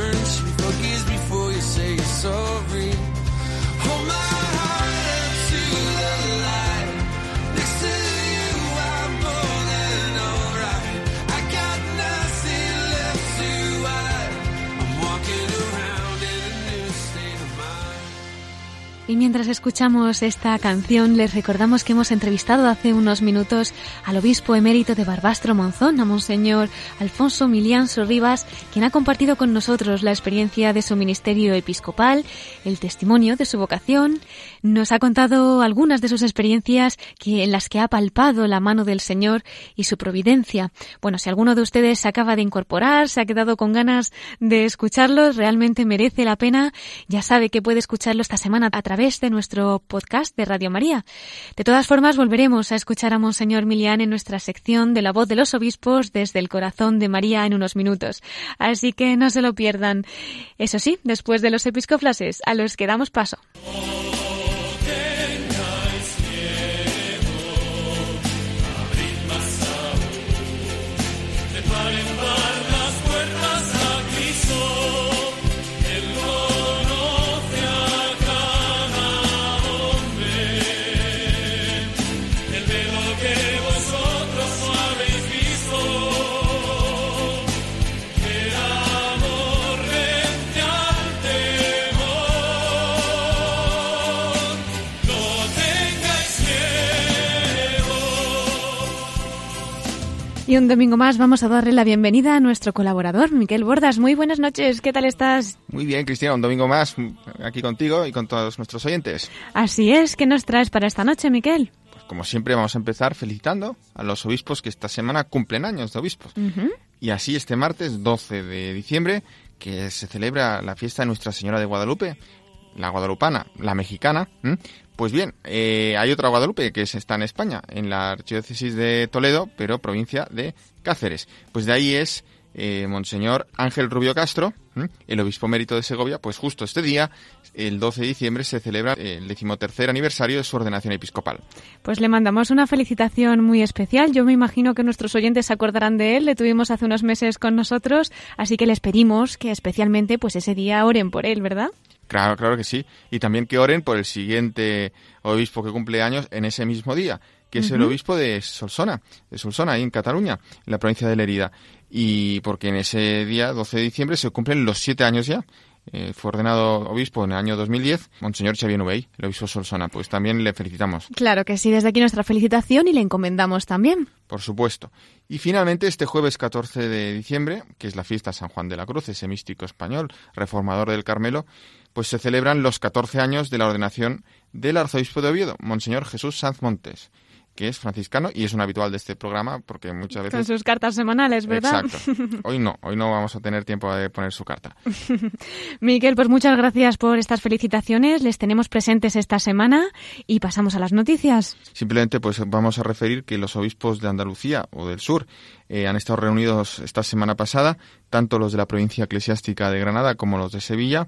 [SPEAKER 1] Y mientras escuchamos esta canción, les recordamos que hemos entrevistado hace unos minutos al obispo emérito de Barbastro Monzón, a Monseñor Alfonso Milián Sorribas, quien ha compartido con nosotros la experiencia de su ministerio episcopal, el testimonio de su vocación, nos ha contado algunas de sus experiencias que, en las que ha palpado la mano del Señor y su providencia. Bueno, si alguno de ustedes se acaba de incorporar, se ha quedado con ganas de escucharlo, realmente merece la pena, ya sabe que puede escucharlo esta semana a través de nuestro podcast de Radio María. De todas formas, volveremos a escuchar a Monseñor Milián en nuestra sección de la voz de los obispos desde el corazón de María en unos minutos. Así que no se lo pierdan. Eso sí, después de los episcoflases, a los que damos paso. Y un domingo más vamos a darle la bienvenida a nuestro colaborador, Miquel Bordas. Muy buenas noches, ¿qué tal estás?
[SPEAKER 4] Muy bien, Cristina, un domingo más aquí contigo y con todos nuestros oyentes.
[SPEAKER 1] Así es, ¿qué nos traes para esta noche, Miquel?
[SPEAKER 4] Pues como siempre vamos a empezar felicitando a los obispos que esta semana cumplen años de obispos. Y así este martes 12 de diciembre, que se celebra la fiesta de Nuestra Señora de Guadalupe, la guadalupana, la mexicana, pues bien, eh, hay otra Guadalupe que está en España, en la archidiócesis de Toledo, pero provincia de Cáceres. Pues de ahí es eh, Monseñor Ángel Rubio Castro, el obispo mérito de Segovia, pues justo este día, el 12 de diciembre, se celebra el decimotercer aniversario de su ordenación episcopal.
[SPEAKER 1] Pues le mandamos una felicitación muy especial. Yo me imagino que nuestros oyentes se acordarán de él. Le tuvimos hace unos meses con nosotros, así que les pedimos que especialmente, pues ese día oren por él, ¿verdad?
[SPEAKER 4] Claro, claro que sí. Y también que oren por el siguiente obispo que cumple años en ese mismo día, que es el obispo de Solsona, de Solsona, ahí en Cataluña, en la provincia de Lerida. Y porque en ese día, 12 de diciembre, se cumplen los siete años ya. Eh, fue ordenado obispo en el año 2010, Monseñor Xavier Nubey, el obispo Solsona. Pues también le felicitamos.
[SPEAKER 1] Claro que sí, desde aquí nuestra felicitación y le encomendamos también.
[SPEAKER 4] Por supuesto. Y finalmente, este jueves 14 de diciembre, que es la fiesta San Juan de la Cruz, ese místico español, reformador del Carmelo, pues se celebran los 14 años de la ordenación del arzobispo de Oviedo, Monseñor Jesús Sanz Montes que es franciscano y es un habitual de este programa porque muchas veces...
[SPEAKER 1] Con sus cartas semanales, ¿verdad?
[SPEAKER 4] Exacto. [LAUGHS] Hoy no, hoy no vamos a tener tiempo de poner su carta. [LAUGHS]
[SPEAKER 1] Miquel, pues muchas gracias por estas felicitaciones. Les tenemos presentes esta semana y pasamos a las noticias.
[SPEAKER 4] Simplemente pues vamos a referir que los obispos de Andalucía o del sur eh, han estado reunidos esta semana pasada, tanto los de la provincia eclesiástica de Granada como los de Sevilla,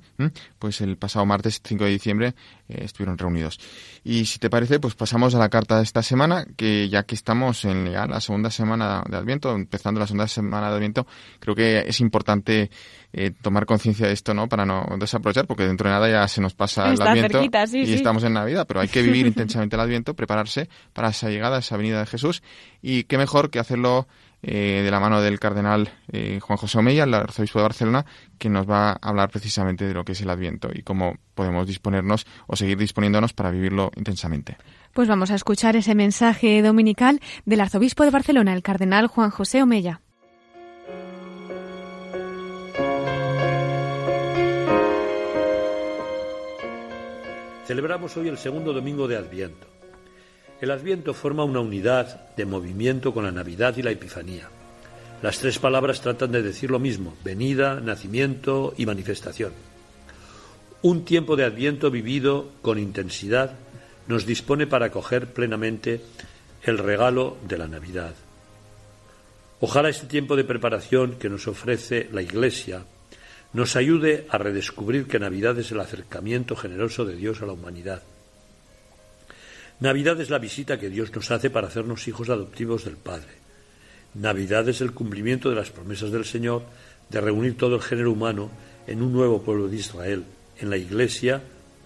[SPEAKER 4] pues el pasado martes 5 de diciembre eh, estuvieron reunidos. Y si te parece, pues pasamos a la carta de esta semana, que ya que estamos en la segunda semana de Adviento, empezando la segunda semana de Adviento, creo que es importante eh, tomar conciencia de esto, ¿no? Para no desaprovechar, porque dentro de nada ya se nos pasa el Adviento y estamos en Navidad, pero hay que vivir [LAUGHS] intensamente el Adviento, prepararse para esa llegada, esa venida de Jesús, y qué mejor que hacerlo eh, de la mano del cardenal eh, Juan José Omeya, el arzobispo de Barcelona, que nos va a hablar precisamente de lo que es el Adviento y cómo podemos disponernos o seguir disponiéndonos para vivirlo intensamente.
[SPEAKER 1] Pues vamos a escuchar ese mensaje dominical del arzobispo de Barcelona, el cardenal Juan José Omeya.
[SPEAKER 5] Celebramos hoy el segundo domingo de Adviento. El Adviento forma una unidad de movimiento con la Navidad y la Epifanía. Las tres palabras tratan de decir lo mismo, venida, nacimiento y manifestación. Un tiempo de Adviento vivido con intensidad nos dispone para acoger plenamente el regalo de la Navidad. Ojalá este tiempo de preparación que nos ofrece la Iglesia nos ayude a redescubrir que Navidad es el acercamiento generoso de Dios a la humanidad Navidad es la visita que Dios nos hace para hacernos hijos adoptivos del Padre. Navidad es el cumplimiento de las promesas del Señor de reunir todo el género humano en un nuevo pueblo de Israel, en la Iglesia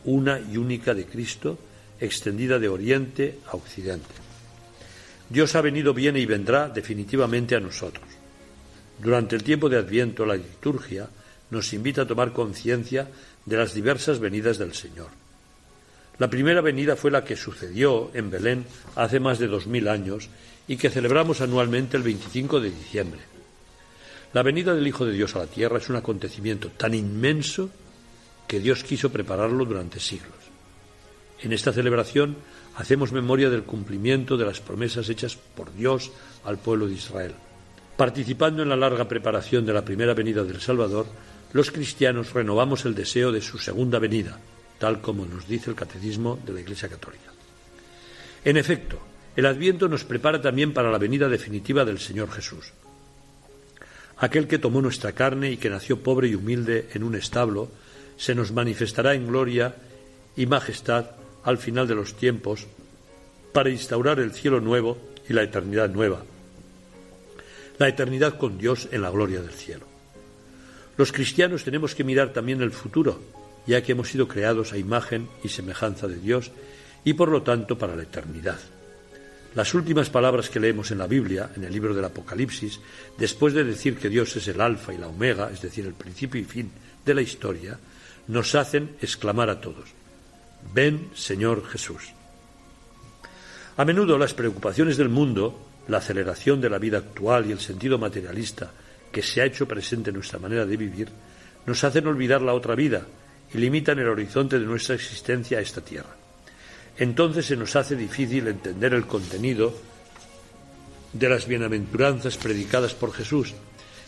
[SPEAKER 5] una y única de Cristo, extendida de Oriente a Occidente. Dios ha venido, viene y vendrá definitivamente a nosotros. Durante el tiempo de Adviento, la liturgia nos invita a tomar conciencia de las diversas venidas del Señor. La primera venida fue la que sucedió en Belén hace más de dos mil años y que celebramos anualmente el 25 de diciembre. La venida del Hijo de Dios a la tierra es un acontecimiento tan inmenso que Dios quiso prepararlo durante siglos. En esta celebración hacemos memoria del cumplimiento de las promesas hechas por Dios al pueblo de Israel. Participando en la larga preparación de la primera venida del Salvador, los cristianos renovamos el deseo de su segunda venida, tal como nos dice el Catecismo de la Iglesia Católica. En efecto, el Adviento nos prepara también para la venida definitiva del Señor Jesús. Aquel que tomó nuestra carne y que nació pobre y humilde en un establo, se nos manifestará en gloria y majestad al final de los tiempos para instaurar el cielo nuevo y la eternidad nueva, la eternidad con Dios en la gloria del cielo. Los cristianos tenemos que mirar también el futuro, ya que hemos sido creados a imagen y semejanza de Dios y por lo tanto para la eternidad. Las últimas palabras que leemos en la Biblia, en el libro del Apocalipsis, después de decir que Dios es el alfa y la omega, es decir, el principio y fin de la historia, nos hacen exclamar a todos, ven Señor Jesús. A menudo las preocupaciones del mundo la aceleración de la vida actual y el sentido materialista que se ha hecho presente en nuestra manera de vivir, nos hacen olvidar la otra vida y limitan el horizonte de nuestra existencia a esta tierra. Entonces se nos hace difícil entender el contenido de las bienaventuranzas predicadas por Jesús.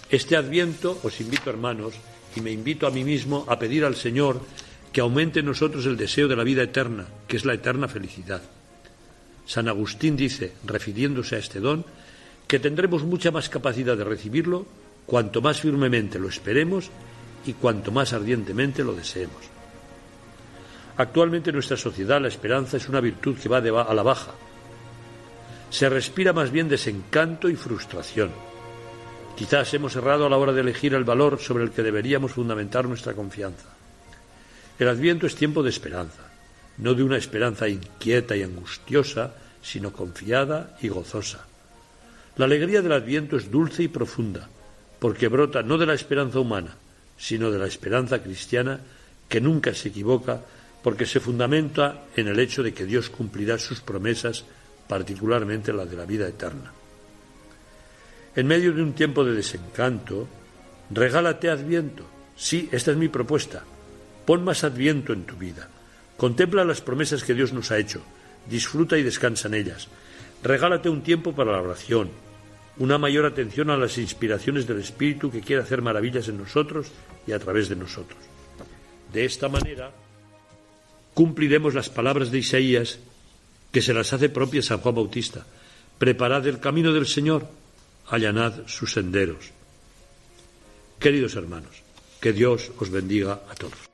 [SPEAKER 5] Este adviento os invito, hermanos, y me invito a mí mismo a pedir al Señor que aumente en nosotros el deseo de la vida eterna, que es la eterna felicidad. San Agustín dice, refiriéndose a este don, que tendremos mucha más capacidad de recibirlo cuanto más firmemente lo esperemos y cuanto más ardientemente lo deseemos. Actualmente en nuestra sociedad la esperanza es una virtud que va a la baja. Se respira más bien desencanto y frustración. Quizás hemos errado a la hora de elegir el valor sobre el que deberíamos fundamentar nuestra confianza. El adviento es tiempo de esperanza, no de una esperanza inquieta y angustiosa, sino confiada y gozosa. La alegría del adviento es dulce y profunda, porque brota no de la esperanza humana, sino de la esperanza cristiana que nunca se equivoca, porque se fundamenta en el hecho de que Dios cumplirá sus promesas, particularmente las de la vida eterna. En medio de un tiempo de desencanto, regálate adviento. Sí, esta es mi propuesta. Pon más adviento en tu vida. Contempla las promesas que Dios nos ha hecho. Disfruta y descansa en ellas. Regálate un tiempo para la oración, una mayor atención a las inspiraciones del Espíritu que quiere hacer maravillas en nosotros y a través de nosotros. De esta manera, cumpliremos las palabras de Isaías que se las hace propias a Juan Bautista. Preparad el camino del Señor, allanad sus senderos. Queridos hermanos, que Dios os bendiga a todos.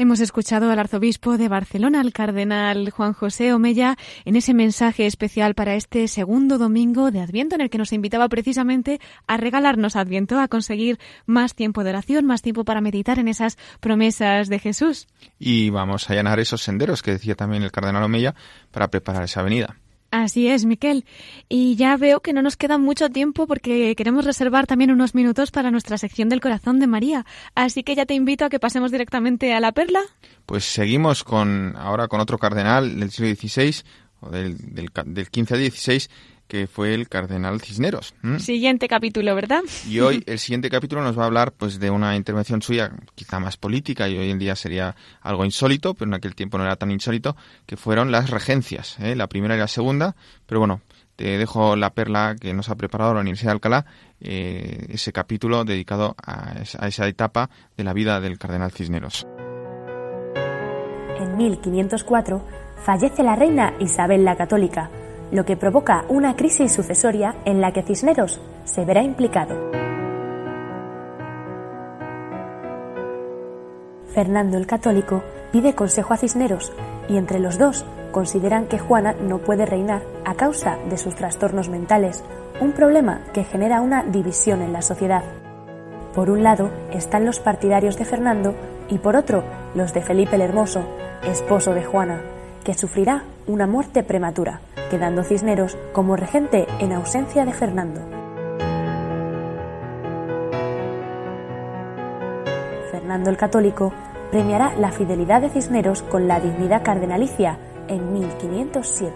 [SPEAKER 1] Hemos escuchado al arzobispo de Barcelona, al cardenal Juan José Omeya, en ese mensaje especial para este segundo domingo de Adviento, en el que nos invitaba precisamente a regalarnos Adviento, a conseguir más tiempo de oración, más tiempo para meditar en esas promesas de Jesús.
[SPEAKER 4] Y vamos a allanar esos senderos que decía también el cardenal Omeya para preparar esa venida.
[SPEAKER 1] Así es, Miquel. Y ya veo que no nos queda mucho tiempo porque queremos reservar también unos minutos para nuestra sección del corazón de María. Así que ya te invito a que pasemos directamente a la perla.
[SPEAKER 4] Pues seguimos con ahora con otro cardenal del siglo XVI, o del, del, del 15 al 16, que fue el cardenal Cisneros.
[SPEAKER 1] Siguiente capítulo, ¿verdad?
[SPEAKER 4] Y hoy [LAUGHS] el siguiente capítulo nos va a hablar pues de una intervención suya quizá más política y hoy en día sería algo insólito, pero en aquel tiempo no era tan insólito, que fueron las regencias, ¿eh? la primera y la segunda, pero bueno, te dejo la perla que nos ha preparado la Universidad de Alcalá, eh, ese capítulo dedicado a esa, a esa etapa de la vida del cardenal Cisneros.
[SPEAKER 6] En 1504 fallece la reina Isabel la Católica, lo que provoca una crisis sucesoria en la que Cisneros se verá implicado. Fernando el Católico pide consejo a Cisneros y entre los dos consideran que Juana no puede reinar a causa de sus trastornos mentales, un problema que genera una división en la sociedad. Por un lado están los partidarios de Fernando y por otro los de Felipe el Hermoso, esposo de Juana, que sufrirá una muerte prematura, quedando Cisneros como regente en ausencia de Fernando. Fernando el Católico premiará la fidelidad de Cisneros con la dignidad cardenalicia en 1507.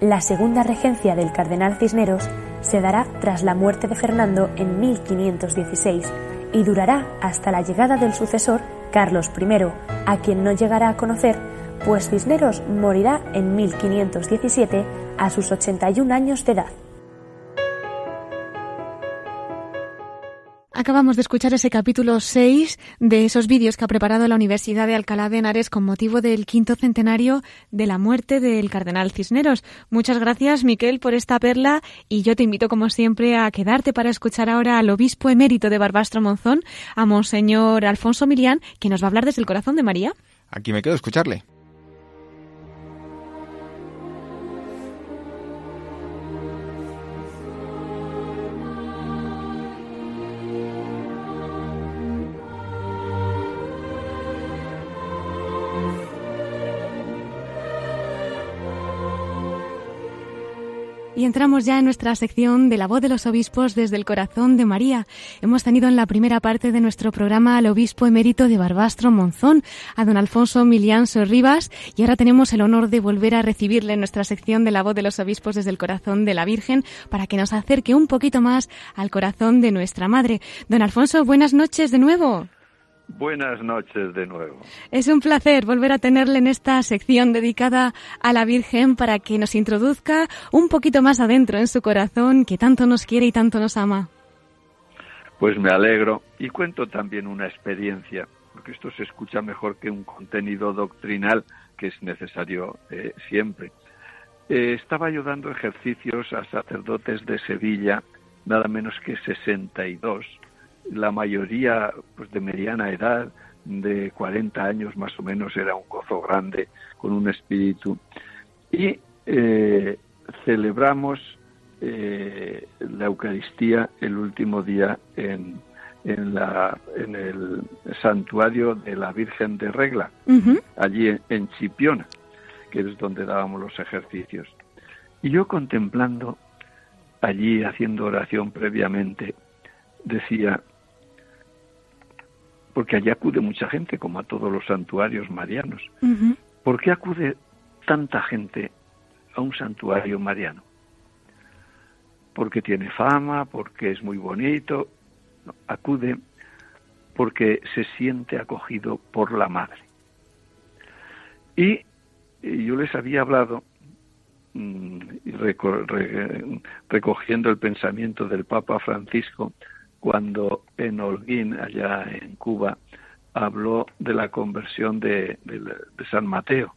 [SPEAKER 6] La segunda regencia del cardenal Cisneros se dará tras la muerte de Fernando en 1516 y durará hasta la llegada del sucesor Carlos I, a quien no llegará a conocer, pues Cisneros morirá en 1517 a sus 81 años de edad.
[SPEAKER 1] Acabamos de escuchar ese capítulo 6 de esos vídeos que ha preparado la Universidad de Alcalá de Henares con motivo del quinto centenario de la muerte del cardenal Cisneros. Muchas gracias, Miquel, por esta perla y yo te invito, como siempre, a quedarte para escuchar ahora al obispo emérito de Barbastro Monzón, a Monseñor Alfonso Milián, que nos va a hablar desde el corazón de María.
[SPEAKER 4] Aquí me quedo a escucharle.
[SPEAKER 1] Entramos ya en nuestra sección de la voz de los obispos desde el corazón de María. Hemos tenido en la primera parte de nuestro programa al obispo emérito de Barbastro Monzón, a don Alfonso Milián Rivas, y ahora tenemos el honor de volver a recibirle en nuestra sección de la voz de los obispos desde el corazón de la Virgen para que nos acerque un poquito más al corazón de nuestra Madre. Don Alfonso, buenas noches de nuevo.
[SPEAKER 2] Buenas noches de nuevo.
[SPEAKER 1] Es un placer volver a tenerle en esta sección dedicada a la Virgen para que nos introduzca un poquito más adentro en su corazón que tanto nos quiere y tanto nos ama.
[SPEAKER 2] Pues me alegro y cuento también una experiencia, porque esto se escucha mejor que un contenido doctrinal que es necesario eh, siempre. Eh, estaba yo dando ejercicios a sacerdotes de Sevilla, nada menos que 62, la mayoría pues de mediana edad, de 40 años más o menos, era un gozo grande, con un espíritu. Y eh, celebramos eh, la Eucaristía el último día en, en, la, en el santuario de la Virgen de Regla, allí en, en Chipiona, que es donde dábamos los ejercicios. Y yo contemplando allí, haciendo oración previamente, decía, porque allí acude mucha gente, como a todos los santuarios marianos. ¿Por qué acude tanta gente a un santuario mariano? Porque tiene fama, porque es muy bonito. acude porque se siente acogido por la madre. Y, yo les había hablado, mm, recogiendo el pensamiento del Papa Francisco, cuando en Holguín, allá en Cuba, habló de la conversión de, San Mateo,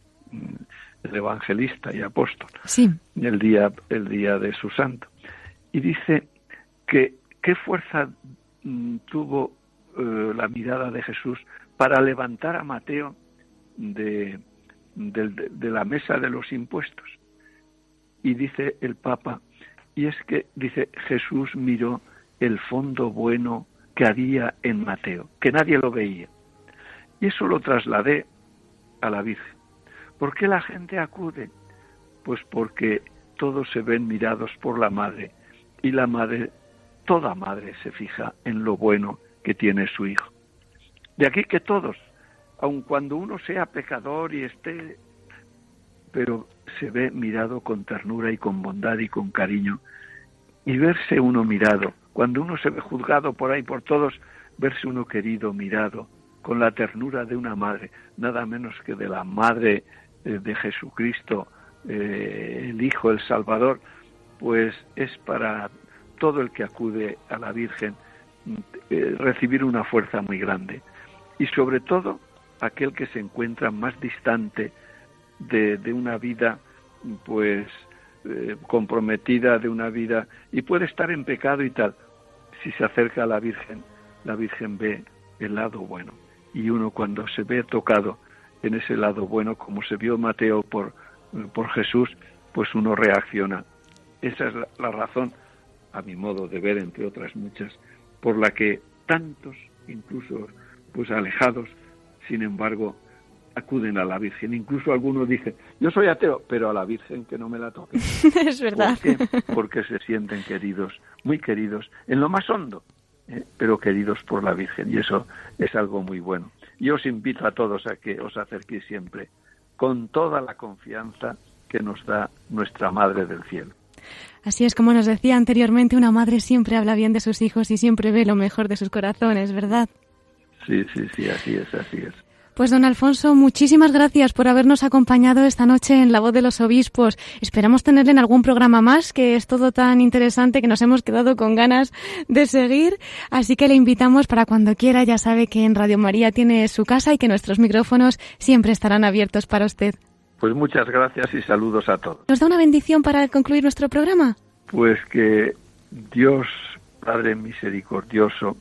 [SPEAKER 2] el evangelista y apóstol,
[SPEAKER 1] sí.
[SPEAKER 2] el día el día de su santo, y dice que qué fuerza mm, tuvo eh, la mirada de Jesús para levantar a Mateo de, de la mesa de los impuestos. Y dice el Papa, y es que dice Jesús miró el fondo bueno que había en Mateo, que nadie lo veía. Y eso lo trasladé a la Virgen. ¿Por qué la gente acude? Pues porque todos se ven mirados por la madre y la madre, toda madre se fija en lo bueno que tiene su hijo. De aquí que todos, aun cuando uno sea pecador y esté, pero se ve mirado con ternura y con bondad y con cariño, y verse uno mirado cuando uno se ve juzgado por ahí por todos, verse uno querido, mirado, con la ternura de una madre, nada menos que de la madre eh, de Jesucristo, eh, el Hijo, el Salvador, pues es para todo el que acude a la Virgen eh, recibir una fuerza muy grande. Y sobre todo aquel que se encuentra más distante de, de una vida, pues comprometida, de una vida, y puede estar en pecado y tal, si se acerca a la Virgen, la Virgen ve el lado bueno. Y uno cuando se ve tocado en ese lado bueno, como se vio Mateo por, por Jesús, pues uno reacciona. Esa es la, razón, a mi modo de ver, entre otras muchas, por la que tantos, incluso pues alejados, sin embargo, acuden a la Virgen. Incluso algunos dicen, yo soy ateo, pero a la Virgen que no me la toque. [LAUGHS]
[SPEAKER 1] es verdad.
[SPEAKER 2] Porque se sienten queridos, muy queridos, en lo más hondo, ¿eh? pero queridos por la Virgen. Y eso es algo muy bueno. Yo os invito a todos a que os acerquéis siempre con toda la confianza que nos da nuestra Madre del Cielo.
[SPEAKER 1] Así es como nos decía anteriormente, una madre siempre habla bien de sus hijos y siempre ve lo mejor de sus corazones, ¿verdad?
[SPEAKER 2] Sí, sí, sí, así es, así es.
[SPEAKER 1] Pues don Alfonso, muchísimas gracias por habernos acompañado esta noche en La Voz de los Obispos. Esperamos tenerle en algún programa más, que es todo tan interesante que nos hemos quedado con ganas de seguir. Así que le invitamos para cuando quiera. Ya sabe que en Radio María tiene su casa y que nuestros micrófonos siempre estarán abiertos para usted.
[SPEAKER 2] Pues muchas gracias y saludos a todos.
[SPEAKER 1] ¿Nos da una bendición para concluir nuestro programa?
[SPEAKER 2] Pues que Dios, Padre misericordioso,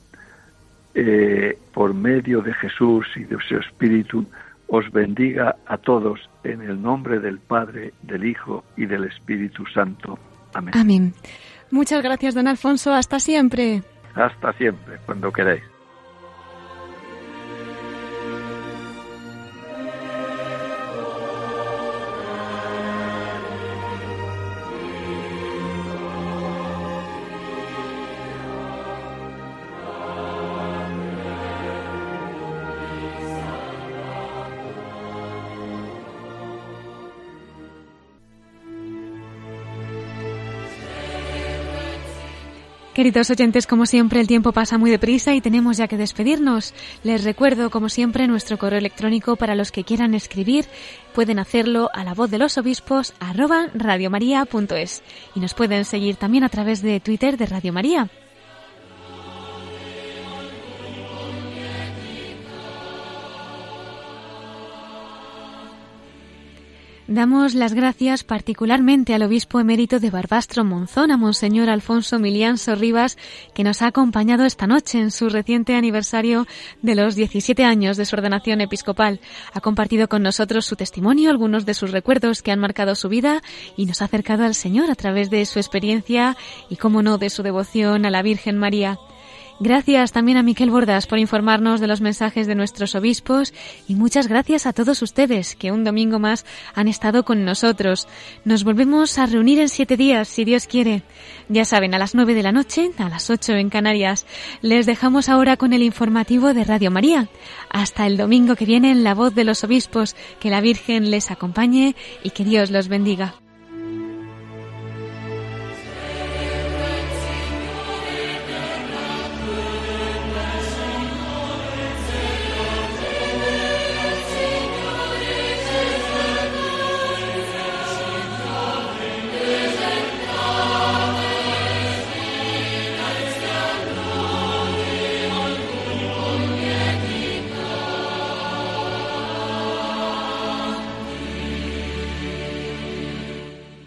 [SPEAKER 2] eh, por medio de Jesús y de su Espíritu, os bendiga a todos en el nombre del Padre, del Hijo y del Espíritu Santo. Amén.
[SPEAKER 1] Amén. Muchas gracias, don Alfonso. Hasta siempre.
[SPEAKER 2] Hasta siempre, cuando queráis.
[SPEAKER 1] Queridos oyentes, como siempre, el tiempo pasa muy deprisa y tenemos ya que despedirnos. Les recuerdo, como siempre, nuestro correo electrónico para los que quieran escribir. Pueden hacerlo a la voz de los obispos arroba radiomaria.es y nos pueden seguir también a través de Twitter de Radio María. Damos las gracias particularmente al obispo emérito de Barbastro Monzón, a Monseñor Alfonso Milián Sorribas, que nos ha acompañado esta noche en su reciente aniversario de los 17 años de su ordenación episcopal. Ha compartido con nosotros su testimonio, algunos de sus recuerdos que han marcado su vida y nos ha acercado al Señor a través de su experiencia y, como no, de su devoción a la Virgen María. Gracias también a Miquel Bordas por informarnos de los mensajes de nuestros obispos y muchas gracias a todos ustedes que un domingo más han estado con nosotros. Nos volvemos a reunir en siete días, si Dios quiere. Ya saben, a las nueve de la noche, a las ocho en Canarias. Les dejamos ahora con el informativo de Radio María. Hasta el domingo que viene en la voz de los obispos. Que la Virgen les acompañe y que Dios los bendiga.